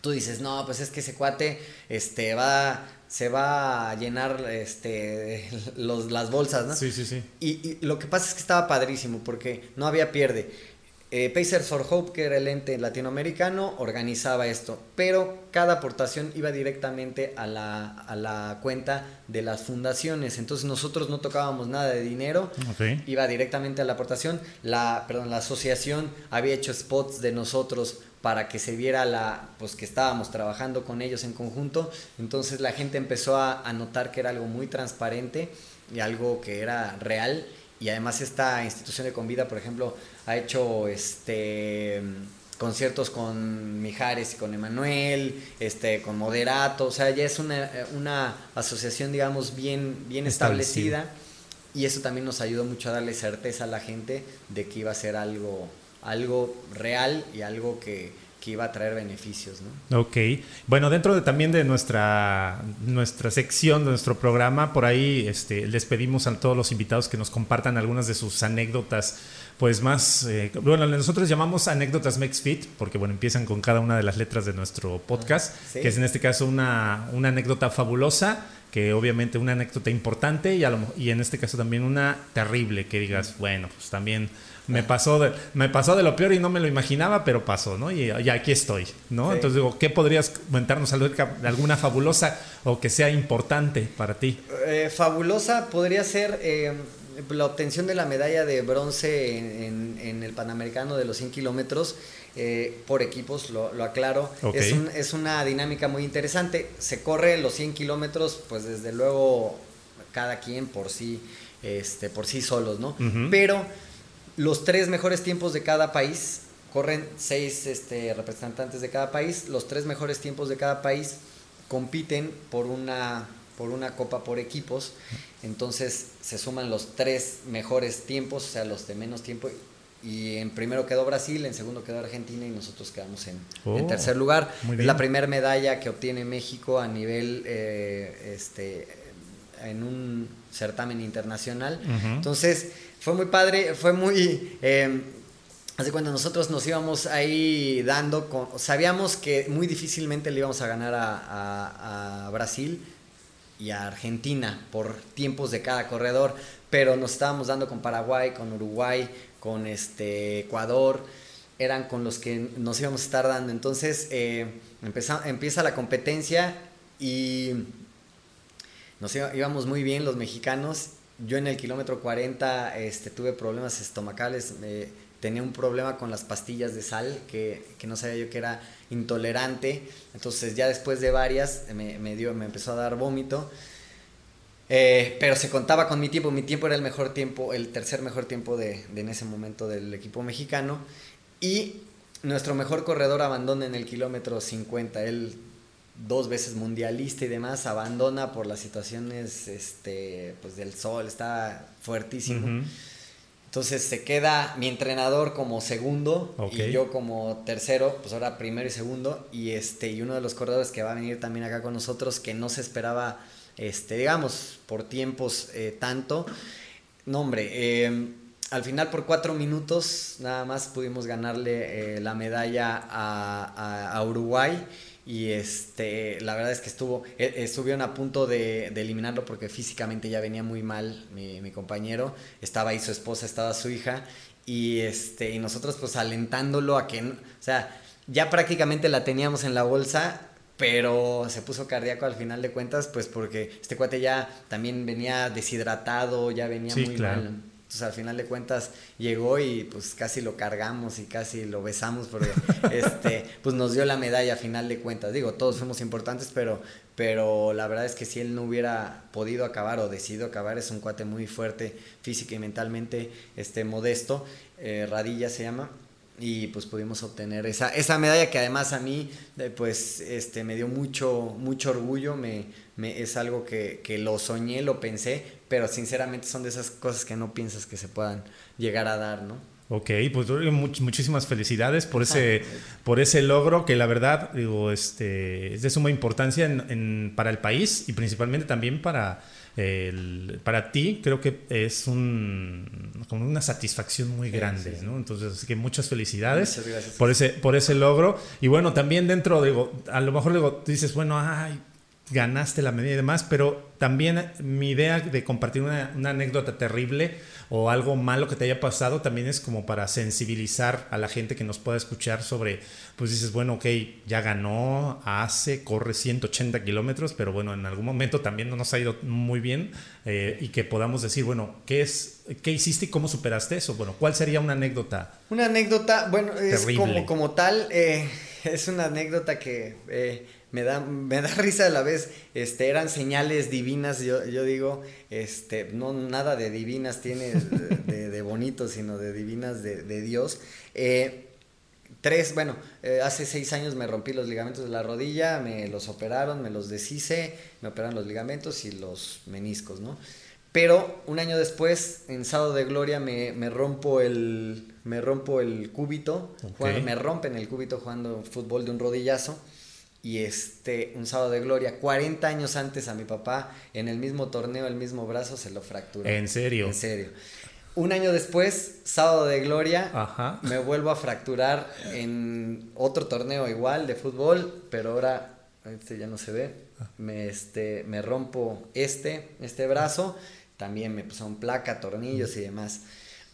tú dices, no, pues es que ese cuate este, va, se va a llenar este, los, las bolsas, ¿no? Sí, sí, sí. Y, y lo que pasa es que estaba padrísimo porque no había pierde eh, Pacers for Hope, que era el ente latinoamericano, organizaba esto, pero cada aportación iba directamente a la, a la cuenta de las fundaciones. Entonces nosotros no tocábamos nada de dinero, iba directamente a la aportación. La, perdón, la asociación había hecho spots de nosotros para que se viera la, pues que estábamos trabajando con ellos en conjunto. Entonces la gente empezó a, a notar que era algo muy transparente y algo que era real y además esta institución de Convida, por ejemplo, ha hecho este conciertos con Mijares y con Emanuel, este, con Moderato, o sea, ya es una, una asociación, digamos, bien, bien establecida. y eso también nos ayudó mucho a darle certeza a la gente de que iba a ser algo, algo real y algo que, que iba a traer beneficios. ¿no? Ok. Bueno, dentro de, también de nuestra, nuestra sección, de nuestro programa, por ahí este, les pedimos a todos los invitados que nos compartan algunas de sus anécdotas, pues más, eh, bueno, nosotros llamamos anécdotas Makes Fit, porque bueno, empiezan con cada una de las letras de nuestro podcast, ah, que es en este caso una, una anécdota fabulosa que obviamente una anécdota importante y, y en este caso también una terrible, que digas, bueno, pues también me pasó, de, me pasó de lo peor y no me lo imaginaba, pero pasó, ¿no? Y, ya aquí estoy, ¿no? Entonces digo, ¿qué podrías comentarnos de alguna fabulosa o que sea importante para ti? Eh, fabulosa podría ser eh, la obtención de la medalla de bronce en, el Panamericano de los 100 kilómetros. Eh, por equipos, lo, aclaro. Es, es, una dinámica muy interesante. Se corre los 100 kilómetros, pues desde luego cada quien por sí, este, por sí solos, ¿no? Pero los tres mejores tiempos de cada país, corren seis este, representantes de cada país, los tres mejores tiempos de cada país compiten por una, por una copa por equipos, entonces se suman los tres mejores tiempos, o sea, los de menos tiempo, y en primero quedó Brasil, en segundo quedó Argentina y nosotros quedamos en, oh, tercer lugar. Es la primera medalla que obtiene México a nivel eh, este, en un certamen internacional. Entonces, fue muy padre, fue muy... Eh, Hace cuando nosotros nos íbamos ahí dando, con, sabíamos que muy difícilmente le íbamos a ganar a, Brasil y a Argentina por tiempos de cada corredor, pero nos estábamos dando con Paraguay, con Uruguay, con este Ecuador, eran con los que nos íbamos a estar dando. Entonces eh, empieza la competencia y nos íbamos muy bien los mexicanos. Yo en el kilómetro 40 este, tuve problemas estomacales, tenía un problema con las pastillas de sal que, que, no sabía yo que era intolerante. Entonces ya después de varias me, me dio, me empezó a dar vómito. Eh, pero se contaba con mi tiempo, mi tiempo era el mejor tiempo, el tercer mejor tiempo de, de, en ese momento del equipo mexicano. Y nuestro mejor corredor abandona en el kilómetro 50. Él dos veces mundialista y demás, abandona por las situaciones este, pues del sol, está fuertísimo. Entonces se queda mi entrenador como segundo y yo como tercero, pues ahora primero y segundo. Y este, y uno de los corredores que va a venir también acá con nosotros, que no se esperaba, este, digamos, por tiempos eh, tanto. No, hombre, eh, al final por cuatro minutos nada más pudimos ganarle eh, la medalla a, Uruguay y este la verdad es que estuvo eh, estuvieron a punto de, eliminarlo porque físicamente ya venía muy mal mi, mi, compañero estaba ahí su esposa estaba su hija y este y nosotros pues alentándolo a que o sea ya prácticamente la teníamos en la bolsa pero se puso cardíaco al final de cuentas, pues porque este cuate ya también venía deshidratado, ya venía muy mal. Entonces al final de cuentas llegó y pues casi lo cargamos y casi lo besamos porque (laughs) este pues nos dio la medalla a final de cuentas. Digo, todos fuimos importantes, pero pero la verdad es que si él no hubiera podido acabar o decidido acabar, es un cuate muy fuerte física y mentalmente este modesto, eh, Radilla se llama y pues pudimos obtener esa, esa medalla que además a mí eh, pues este me dio mucho mucho orgullo me, me es algo que, que, lo soñé lo pensé pero sinceramente son de esas cosas que no piensas que se puedan llegar a dar no Ok, pues muchísimas felicidades por ese, por ese logro que la verdad digo, este, es de suma importancia en, para el país y principalmente también para, el, para ti. Creo que es un, como una satisfacción muy grande, ¿no? Entonces, así que muchas felicidades por ese, por ese logro. Y bueno, también dentro, digo, a lo mejor digo, dices, bueno, ay, ganaste la medida y demás, pero también mi idea de compartir una, una, anécdota terrible o algo malo que te haya pasado también es como para sensibilizar a la gente que nos pueda escuchar sobre, pues dices, bueno, ok, ya ganó, hace, corre 180 kilómetros, pero bueno, en algún momento también no nos ha ido muy bien eh, y que podamos decir, bueno, ¿qué es, qué hiciste y cómo superaste eso? Bueno, ¿cuál sería una anécdota? Una anécdota, bueno, es como, como tal, eh, es una anécdota que... Eh, me da, me da (laughs) risa a la vez, este, eran señales divinas, yo, yo digo, este, no nada de divinas tiene de, de bonito, sino de divinas de, de Dios. Eh, tres, bueno, eh, hace seis años me rompí los ligamentos de la rodilla, me los operaron, me los deshice, me operaron los ligamentos y los meniscos, ¿no? Pero un año después, en Sábado de Gloria, me, me rompo el me rompo el cúbito, me rompen el cúbito jugando fútbol de un rodillazo y este, un sábado de gloria, 40 años antes a mi papá, en el mismo torneo, el mismo brazo, se lo fracturó. ¿En serio? En serio. Un año después, sábado de gloria, me vuelvo a fracturar en otro torneo igual de fútbol, pero ahora, este ya no se ve, me, este, me rompo este, este brazo, también me pusieron placa, tornillos y demás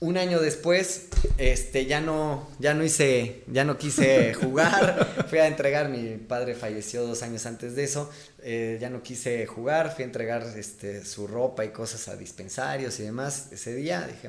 un año después, este, ya no, ya no hice, ya no quise (laughs) jugar, fui a entregar, mi padre falleció dos años antes de eso, eh, ya no quise jugar, fui a entregar este, su ropa y cosas a dispensarios y demás ese día, dije,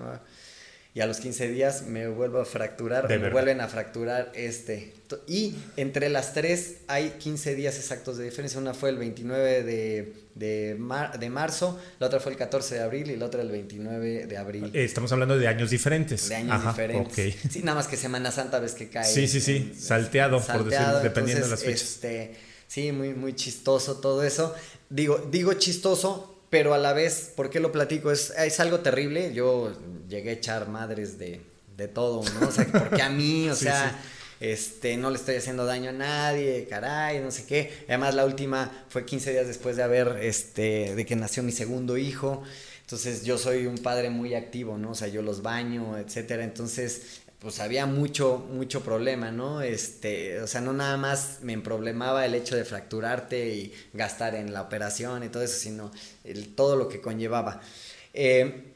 y a los 15 días me vuelvo a fracturar, me vuelven a fracturar este. Y entre las tres hay 15 días exactos de diferencia. Una fue el 29 de, de, de marzo, la otra fue el 14 de abril y la otra el 29 de abril. Estamos hablando de años diferentes. De años diferentes. Sí, nada más que Semana Santa ves que cae. Sí, sí, sí, salteado, por decirlo, dependiendo de las fechas. Este, sí, muy, muy chistoso todo eso. Digo, digo chistoso pero a la vez, ¿por qué lo platico? Es, es algo terrible. Yo llegué a echar madres de, de todo, ¿no? O sea, porque a mí, o (laughs) sea, este, no le estoy haciendo daño a nadie, caray, no sé qué. Además, la última fue 15 días después de haber, este, de que nació mi segundo hijo. Entonces, yo soy un padre muy activo, ¿no? O sea, yo los baño, etcétera. Entonces, pues había mucho, mucho problema, ¿no? Este, o sea, no nada más me problemaba el hecho de fracturarte y gastar en la operación y todo eso, sino todo lo que conllevaba. Eh,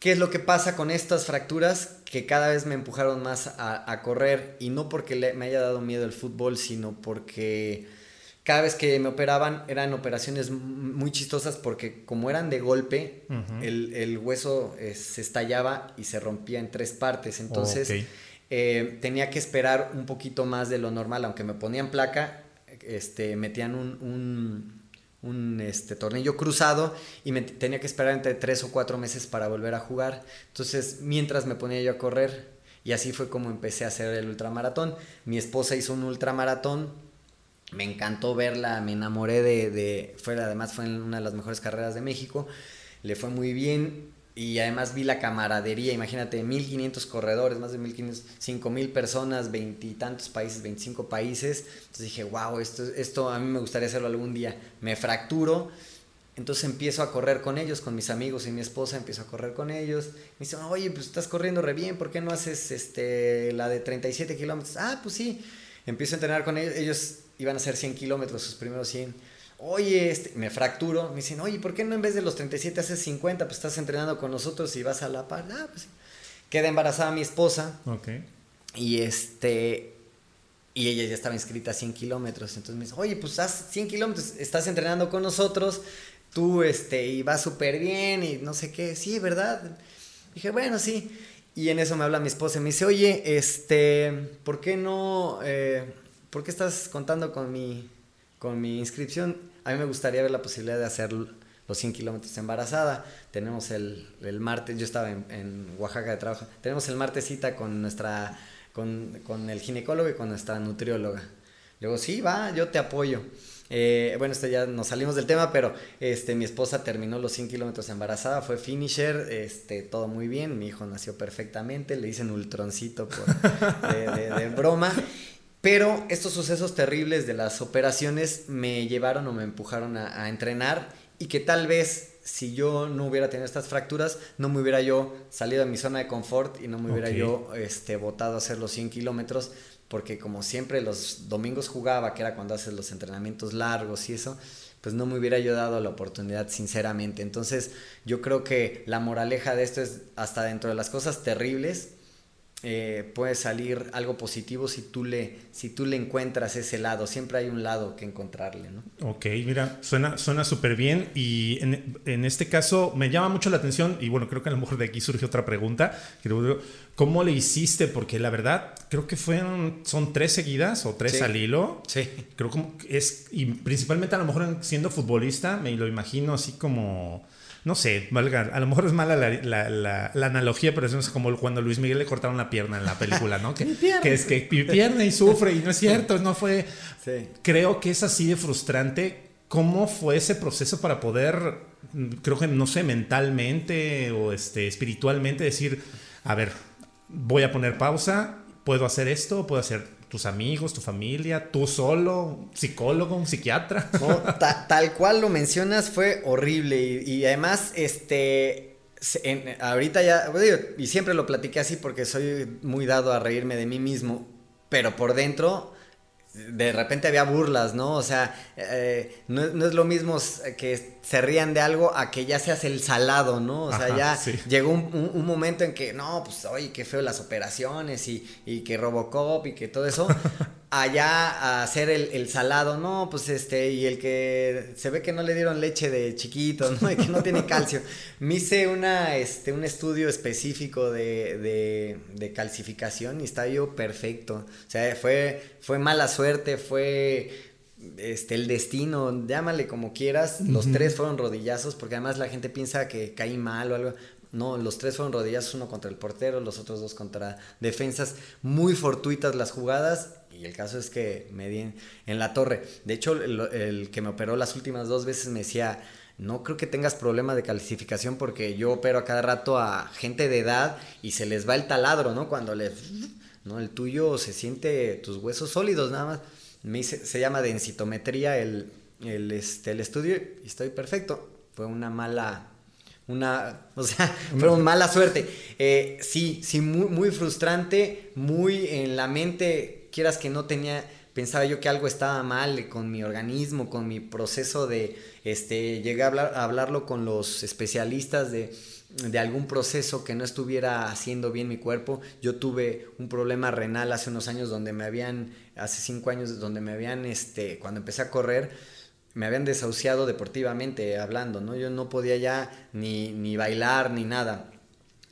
¿Qué es lo que pasa con estas fracturas? Que cada vez me empujaron más a, a correr y no porque me haya dado miedo el fútbol, sino porque cada vez que me operaban eran operaciones muy chistosas porque como eran de golpe, el, hueso eh, se estallaba y se rompía en tres partes. Entonces eh, tenía que esperar un poquito más de lo normal, aunque me ponían placa, este, metían un, un, este, tornillo cruzado y me tenía que esperar entre tres o cuatro meses para volver a jugar. Entonces mientras me ponía yo a correr y así fue como empecé a hacer el ultramaratón. Mi esposa hizo un ultramaratón me encantó verla, me enamoré de, de, fue además fue una de las mejores carreras de México, le fue muy bien y además vi la camaradería, imagínate, 1500 corredores, más de 1500, 5000 personas, veintitantos países, 25 países, entonces dije, wow, esto, esto a mí me gustaría hacerlo algún día, me fracturo, Entonces empiezo a correr con ellos, con mis amigos y mi esposa, empiezo a correr con ellos. Me dicen, oye, pues estás corriendo re bien, ¿por qué no haces este, la de 37 kilómetros? Ah, pues sí. Empiezo a entrenar con ellos, ellos iban a hacer 100 kilómetros, sus primeros 100. Oye, este, me fracturo, me dicen, oye, ¿por qué no en vez de los 37 haces 50? Pues estás entrenando con nosotros y vas a la par. Ah, pues. Queda embarazada mi esposa. Ok. Y este, y ella ya estaba inscrita a 100 kilómetros. Entonces me dice, oye, pues haz 100 kilómetros, estás entrenando con nosotros, tú, este, y vas súper bien y no sé qué, sí, ¿verdad? Dije, bueno, sí. Y en eso me habla mi esposa y me dice, oye, este, ¿por qué no, eh, por qué estás contando con mi, con mi inscripción? A mí me gustaría ver la posibilidad de hacer los 100 kilómetros embarazada. Tenemos el, el, martes, yo estaba en, en, Oaxaca de trabajo, tenemos el martes cita con nuestra, con, con el ginecólogo y con nuestra nutrióloga. Luego, sí, va, yo te apoyo. Eh, bueno, esto ya nos salimos del tema, pero este, mi esposa terminó los 100 kilómetros embarazada, fue finisher, este, todo muy bien, mi hijo nació perfectamente, le dicen ultroncito por, de, de broma. Pero estos sucesos terribles de las operaciones me llevaron o me empujaron a, a, entrenar y que tal vez si yo no hubiera tenido estas fracturas, no me hubiera yo salido de mi zona de confort y no me hubiera okay. yo este, botado a hacer los 100 kilómetros porque como siempre los domingos jugaba, que era cuando haces los entrenamientos largos y eso, pues no me hubiera yo dado la oportunidad sinceramente. Entonces yo creo que la moraleja de esto es hasta dentro de las cosas terribles, eh, puede salir algo positivo si tú, le, si tú le encuentras ese lado. Siempre hay un lado que encontrarle, ¿no? Ok, mira, suena súper bien y en, en, este caso me llama mucho la atención y bueno, creo que a lo mejor de aquí surge otra pregunta. ¿Cómo le hiciste? Porque la verdad, creo que fueron, son tres seguidas o tres Sí. al hilo. Sí. Creo que es, y principalmente a lo mejor siendo futbolista, me lo imagino así como no sé, valga, a lo mejor es mala la, la, la, la, analogía, pero eso es como cuando Luis Miguel le cortaron la pierna en la película, ¿no? (laughs) Que, que es que mi pierna y sufre y no es cierto, no fue... Sí. Creo que es así de frustrante. ¿Cómo fue ese proceso para poder, creo que, no sé, mentalmente o este, espiritualmente decir, a ver, voy a poner pausa, puedo hacer esto, puedo hacer tus amigos, tu familia, tú solo, psicólogo, un psiquiatra. No, ta, tal cual lo mencionas fue horrible y, y además, este, en, ahorita ya, y siempre lo platiqué así porque soy muy dado a reírme de mí mismo, pero por dentro de repente había burlas, ¿no? O sea, eh, no, no, es lo mismo que se rían de algo a que ya seas el salado, ¿no? O sea, Ajá, ya sí. llegó un, un, un, momento en que, no, pues, oye, qué feo las operaciones y, y que Robocop y que todo eso. Allá a hacer el, el, salado, no, pues este, y el que se ve que no le dieron leche de chiquito, ¿no? Y que no tiene (laughs) calcio. Me hice una, este, un estudio específico de, de, de calcificación y está yo perfecto. O sea, fue, fue mala suerte, fue este, el destino, llámale como quieras. Los uh -huh. tres fueron rodillazos, porque además la gente piensa que caí mal o algo. No, los tres fueron rodillazos, uno contra el portero, los otros dos contra defensas. Muy fortuitas las jugadas. Y el caso es que me di en, la torre. De hecho, el, que me operó las últimas dos veces me decía, no creo que tengas problema de calcificación porque yo opero a cada rato a gente de edad y se les va el taladro, ¿no? Cuando le... ¿no? El tuyo se siente tus huesos sólidos nada más. Me dice, se llama densitometría el, el, este, el estudio y estoy perfecto. Fue una mala una, (laughs) o sea, fue una mala suerte. Eh, sí, sí, muy, muy frustrante, muy en la mente, quieras que no tenía, pensaba yo que algo estaba mal con mi organismo, con mi proceso de, este, llegué a, hablar, a hablarlo con los especialistas de, de algún proceso que no estuviera haciendo bien mi cuerpo. Yo tuve un problema renal hace unos años donde me habían, hace cinco años, donde me habían, este, cuando empecé a correr, me habían desahuciado deportivamente hablando, ¿no? Yo no podía ya ni, ni bailar ni nada.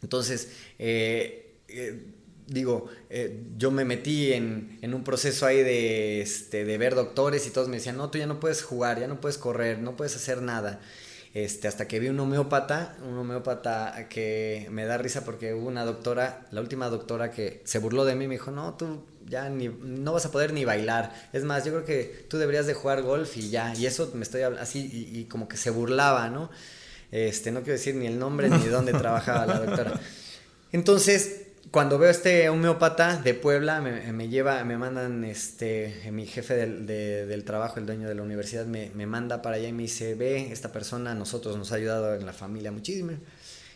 Entonces, eh, eh, digo, eh, yo me metí en, en, un proceso ahí de, este, de ver doctores y todos me decían, no, tú ya no puedes jugar, ya no puedes correr, no puedes hacer nada. Este, hasta que vi un homeópata, un homeópata que me da risa porque hubo una doctora, la última doctora que se burló de mí, me dijo, no, tú ya ni, no vas a poder ni bailar. Es más, yo creo que tú deberías de jugar golf y ya. Y eso me estoy hablando así y, y, como que se burlaba, ¿no? Este, no quiero decir ni el nombre ni dónde trabajaba la doctora. (laughs) Entonces, cuando veo este homeópata de Puebla, me, lleva, me mandan, este, mi jefe del, del, trabajo, el dueño de la universidad, me, me, manda para allá y me dice, ve, esta persona a nosotros nos ha ayudado en la familia muchísimo.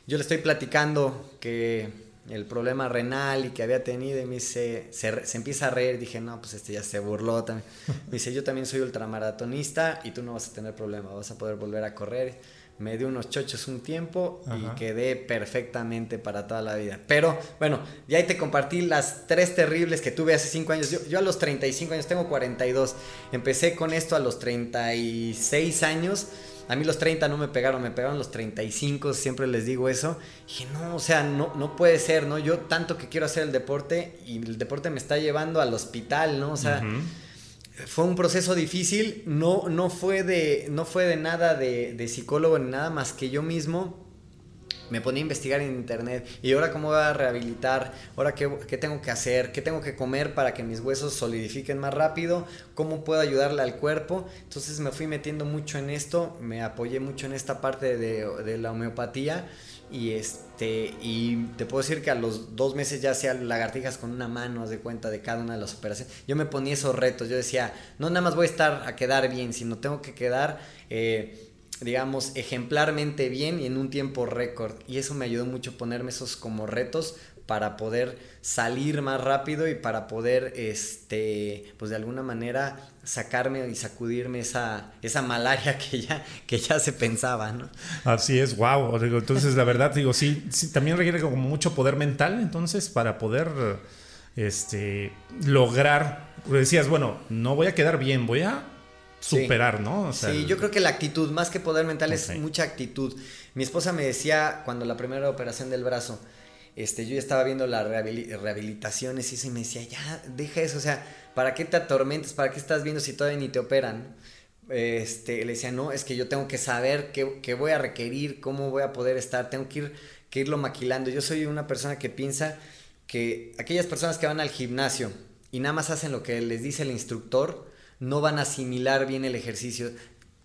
Yo le estoy platicando que el problema renal y que había tenido y me dice, se, se, empieza a reír, dije, no, pues este ya se burló también. Me dice, yo también soy ultramaratonista y tú no vas a tener problema, vas a poder volver a correr. Me dio unos chochos un tiempo y quedé perfectamente para toda la vida. Pero bueno, ya ahí te compartí las tres terribles que tuve hace cinco años. Yo, yo a los 35 años, tengo 42. Empecé con esto a los 36 años a mí los 30 no me pegaron, me pegaron los 35, siempre les digo eso. Y dije, no, o sea, no, no puede ser, ¿no? Yo tanto que quiero hacer el deporte y el deporte me está llevando al hospital, ¿no? O sea, fue un proceso difícil, no, no, fue, de, no fue de nada de, de psicólogo ni nada más que yo mismo me ponía a investigar en internet. Y ahora cómo voy a rehabilitar, ahora qué, qué, tengo que hacer, qué tengo que comer para que mis huesos solidifiquen más rápido, cómo puedo ayudarle al cuerpo. Entonces me fui metiendo mucho en esto, me apoyé mucho en esta parte de, de la homeopatía y este y te puedo decir que a los dos meses ya hacía lagartijas con una mano, haz de cuenta de cada una de las operaciones. Yo me ponía esos retos, yo decía, no nada más voy a estar a quedar bien, sino tengo que quedar... Eh, digamos, ejemplarmente bien y en un tiempo récord. Y eso me ayudó mucho ponerme esos como retos para poder salir más rápido y para poder, este, pues de alguna manera sacarme y sacudirme esa, esa malaria (laughs) que ya, que ya se pensaba, ¿no? Así es, wow. Entonces, la verdad, digo, sí, sí, también requiere como mucho poder mental, entonces, para poder, este, lograr, decías, bueno, no voy a quedar bien, voy a superar, ¿no? sí, yo creo que la actitud, más que poder mental, es mucha actitud. Mi esposa me decía cuando la primera operación del brazo, este, yo ya estaba viendo las rehabilitaciones y eso y me decía, ya, deja eso, o sea, ¿para qué te atormentas? ¿Para qué estás viendo si todavía ni te operan? Este, le decía, no, es que yo tengo que saber qué, qué voy a requerir, cómo voy a poder estar, tengo que, ir, que irlo maquilando. Yo soy una persona que piensa que aquellas personas que van al gimnasio y nada más hacen lo que les dice el instructor, no van a asimilar bien el ejercicio.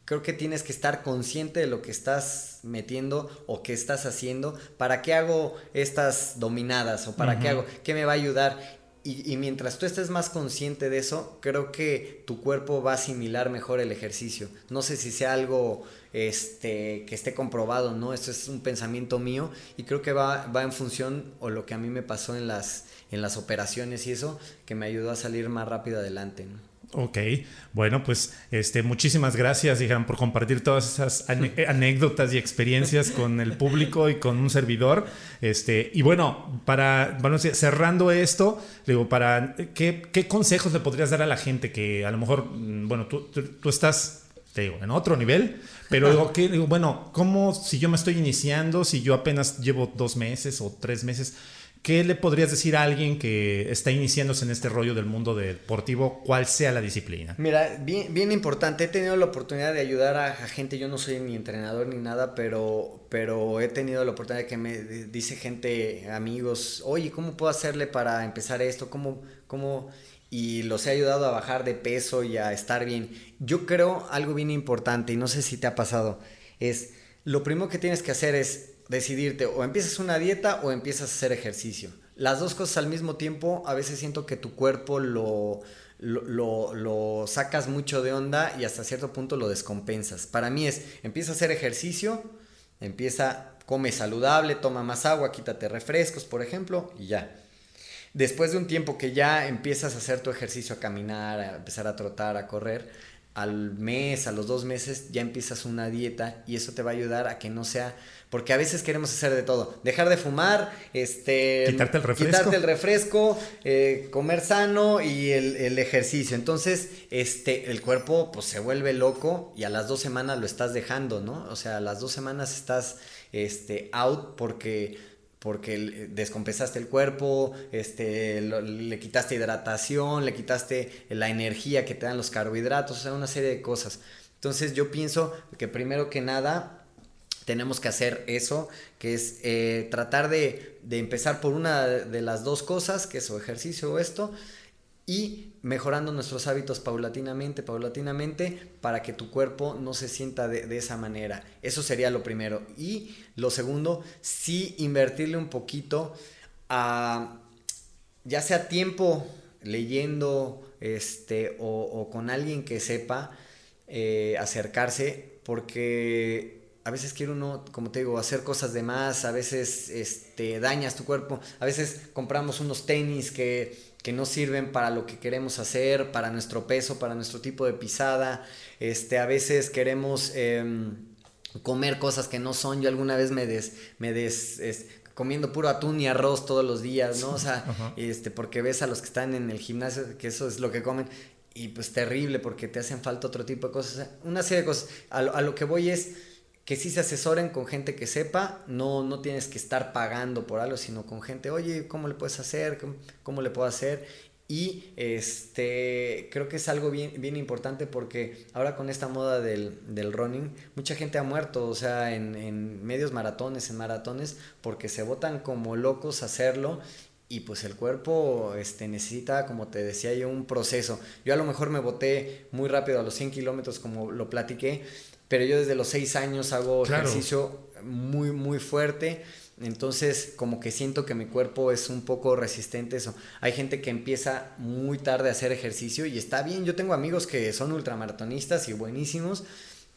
Creo que tienes que estar consciente de lo que estás metiendo o que estás haciendo. ¿Para qué hago estas dominadas? ¿O para qué hago? ¿Qué me va a ayudar? Y, mientras tú estés más consciente de eso, creo que tu cuerpo va a asimilar mejor el ejercicio. No sé si sea algo este, que esté comprobado, ¿no? Esto es un pensamiento mío y creo que va, va en función o lo que a mí me pasó en las, en las operaciones y eso, que me ayudó a salir más rápido adelante. ¿no? Ok, bueno, pues este, muchísimas gracias, Dijan, por compartir todas esas anécdotas y experiencias con el público y con un servidor. Este, y bueno, para bueno, cerrando esto, digo, para ¿qué, ¿qué, consejos le podrías dar a la gente que a lo mejor, mm, bueno, tú, tú, estás, te digo, en otro nivel, pero digo, ¿qué, digo, bueno, ¿cómo si yo me estoy iniciando, si yo apenas llevo dos meses o tres meses? ¿Qué le podrías decir a alguien que está iniciándose en este rollo del mundo deportivo, cuál sea la disciplina? Mira, bien, importante, he tenido la oportunidad de ayudar a, gente, yo no soy ni entrenador ni nada, pero, pero he tenido la oportunidad de que me dice gente, amigos, oye, ¿cómo puedo hacerle para empezar esto? ¿Cómo, cómo? Y los he ayudado a bajar de peso y a estar bien. Yo creo algo bien importante, y no sé si te ha pasado, es, lo primero que tienes que hacer es decidirte o empiezas una dieta o empiezas a hacer ejercicio. Las dos cosas al mismo tiempo, a veces siento que tu cuerpo lo, lo, sacas mucho de onda y hasta cierto punto lo descompensas. Para mí es, empieza a hacer ejercicio, empieza, come saludable, toma más agua, quítate refrescos, por ejemplo, y ya. Después de un tiempo que ya empiezas a hacer tu ejercicio, a caminar, a empezar a trotar, a correr, al mes, a los dos meses, ya empiezas una dieta y eso te va a ayudar a que no sea porque a veces queremos hacer de todo. Dejar de fumar, este, quitarte el refresco, quitarte el refresco eh, comer sano y el, ejercicio. Entonces, este, el cuerpo pues se vuelve loco y a las dos semanas lo estás dejando, ¿no? O sea, a las dos semanas estás este, out porque porque descompensaste el cuerpo, este, le quitaste hidratación, le quitaste la energía que te dan los carbohidratos, o sea, una serie de cosas. Entonces yo pienso que primero que nada tenemos que hacer eso, que es eh, tratar de, empezar por una de las dos cosas, que es o ejercicio o esto, y mejorando nuestros hábitos paulatinamente, paulatinamente, para que tu cuerpo no se sienta de, esa manera. Eso sería lo primero. Y lo segundo, sí invertirle un poquito a, ya sea tiempo leyendo este, o, con alguien que sepa eh, acercarse, porque a veces quiere uno, como te digo, hacer cosas de más, a veces este, dañas tu cuerpo, a veces compramos unos tenis que, que no sirven para lo que queremos hacer, para nuestro peso, para nuestro tipo de pisada, este, a veces queremos em, comer cosas que no son, yo alguna vez me des, me des, comiendo puro atún y arroz todos los días, ¿no? O sea, este, porque ves a los que están en el gimnasio que eso es lo que comen y pues terrible porque te hacen falta otro tipo de cosas, una serie de cosas. A lo, a lo que voy es que sí se asesoren con gente que sepa, no, no tienes que estar pagando por algo, sino con gente, oye, ¿cómo le puedes hacer? ¿Cómo, le puedo hacer? Y este, creo que es algo bien, bien importante porque ahora con esta moda del, del running, mucha gente ha muerto, o sea, en, en medios maratones, en maratones, porque se votan como locos a hacerlo y pues el cuerpo este, necesita, como te decía yo, un proceso. Yo a lo mejor me boté muy rápido a los 100 kilómetros, como lo platiqué, pero yo desde los seis años hago ejercicio muy, muy fuerte. Entonces, como que siento que mi cuerpo es un poco resistente eso. Hay gente que empieza muy tarde a hacer ejercicio y está bien. Yo tengo amigos que son ultramaratonistas y buenísimos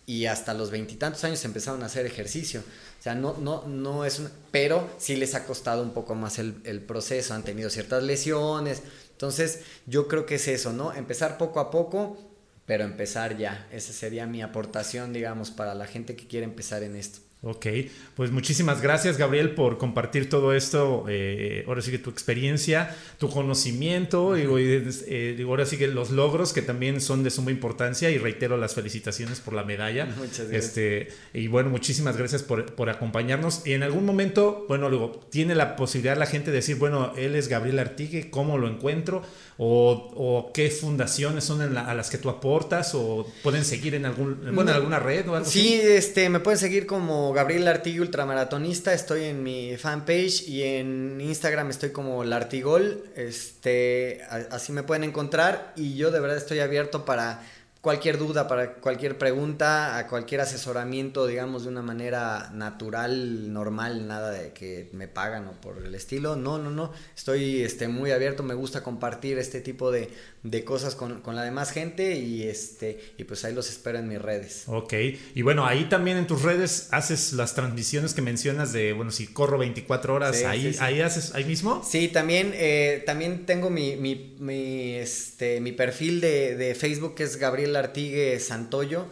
y hasta los veintitantos años empezaron a hacer ejercicio. O sea, no, no, no es Pero sí les ha costado un poco más el, el proceso, han tenido ciertas lesiones. Entonces, yo creo que es eso, ¿no? Empezar poco a poco, pero empezar ya. Esa sería mi aportación, digamos, para la gente que quiere empezar en esto. Ok, pues muchísimas gracias Gabriel por compartir todo esto, eh, ahora sí que tu experiencia, tu conocimiento, y, eh, ahora sí que los logros que también son de suma importancia y reitero las felicitaciones por la medalla. Muchas gracias. Este, y bueno, muchísimas gracias por, por, acompañarnos. Y en algún momento, bueno, luego tiene la posibilidad la gente de decir, bueno, él es Gabriel Artigue, ¿cómo lo encuentro? O, qué fundaciones son a las que tú aportas o pueden seguir en algún bueno, en alguna red o algo sí este me pueden seguir como Gabriel Lartigue ultramaratonista estoy en mi fanpage y en Instagram estoy como Lartigol este así me pueden encontrar y yo de verdad estoy abierto para cualquier duda, para cualquier pregunta, a cualquier asesoramiento, digamos, de una manera natural, normal, nada de que me pagan o por el estilo. No, no, no. Estoy este, muy abierto, me gusta compartir este tipo de, de cosas con, con, la demás gente y este y pues ahí los espero en mis redes. Ok, y bueno, ahí también en tus redes haces las transmisiones que mencionas de, bueno, si corro 24 horas, ahí, ahí haces, ahí mismo. Sí, también, eh, también tengo mi, mi, mi, este, mi perfil de, de Facebook que es Gabriel Artigue Santoyo.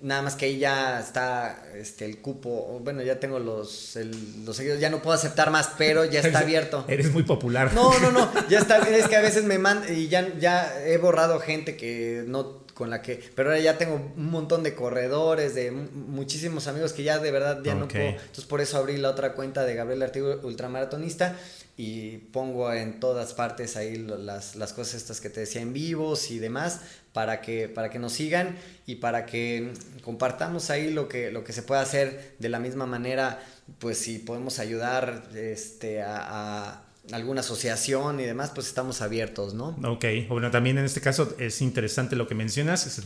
Nada más que ahí ya está este, el cupo. Bueno, ya tengo los, los seguidores. Ya no puedo aceptar más, pero ya está (laughs) abierto. Eres muy popular. No, no, no. (laughs) Ya está. Es que a veces me mandan. Y ya, ya he borrado gente que no. Con la que. Pero ahora ya tengo un montón de corredores, de muchísimos amigos que ya de verdad ya no puedo. Entonces por eso abrí la otra cuenta de Gabriel Artigo Ultramaratonista y pongo en todas partes ahí las, las cosas estas que te decía en vivos y demás para que, para que nos sigan y para que compartamos ahí lo que, lo que se puede hacer de la misma manera, pues si podemos ayudar este, a alguna asociación y demás, pues estamos abiertos, ¿no? Ok, bueno, también en este caso es interesante lo que mencionas,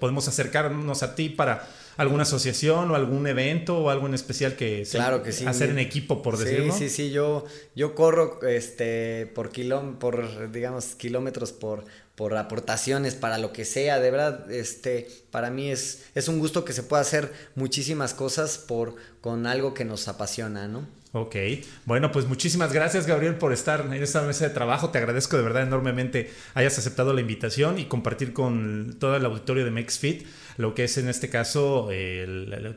podemos acercarnos a ti para alguna asociación o algún evento o algo en especial que, claro que sí, hacer en equipo, por decirlo. Sí, sí, sí, yo, yo corro este, por, por, digamos, kilómetros por, por aportaciones, para lo que sea, de verdad, este, para mí es, es un gusto que se pueda hacer muchísimas cosas por, con algo que nos apasiona, ¿no? Ok, bueno, pues muchísimas gracias Gabriel por estar en esta mesa de trabajo. Te agradezco de verdad enormemente hayas aceptado la invitación y compartir con todo el auditorio de MexFit lo que es en este caso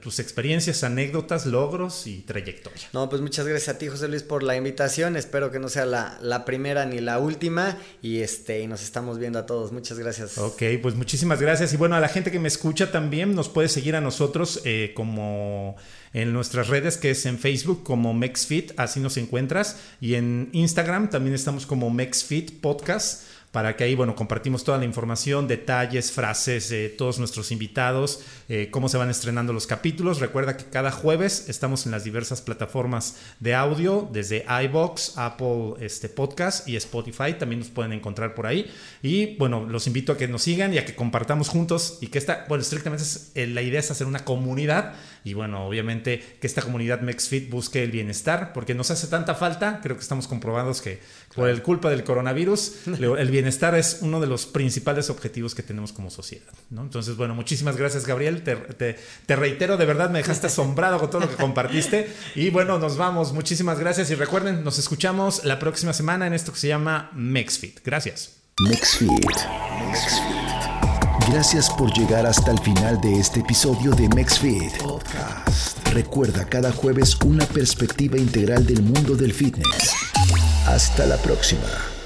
tus experiencias, anécdotas, logros y trayectoria. No, pues muchas gracias a ti José Luis por la invitación. Espero que no sea la, primera ni la última y, este, y nos estamos viendo a todos. Muchas gracias. Ok, pues muchísimas gracias. Y bueno, a la gente que me escucha también nos puede seguir a nosotros eh, como en nuestras redes, que es en Facebook como MexFit, así nos encuentras, y en Instagram también estamos como MexFit Podcast para que ahí, bueno, compartimos toda la información, detalles, frases todos nuestros invitados, eh, cómo se van estrenando los capítulos. Recuerda que cada jueves estamos en las diversas plataformas de audio, desde iBox, Apple este, Podcast y Spotify. También nos pueden encontrar por ahí. Y bueno, los invito a que nos sigan y a que compartamos juntos y que esta, bueno, estrictamente es, eh, la idea es hacer una comunidad y bueno, obviamente que esta comunidad MexFit busque el bienestar porque nos hace tanta falta. Creo que estamos comprobados que por el culpa del coronavirus, (laughs) el bienestar es uno de los principales objetivos que tenemos como sociedad. ¿no? Entonces, bueno, muchísimas gracias, Gabriel. Te, te, reitero, de verdad me dejaste (laughs) asombrado con todo lo que compartiste. Y bueno, nos vamos. Muchísimas gracias. Y recuerden, nos escuchamos la próxima semana en esto que se llama MexFit. Gracias. MexFit. Gracias por llegar hasta el final de este episodio de MexFit Podcast. Recuerda cada jueves una perspectiva integral del mundo del fitness. Hasta la próxima.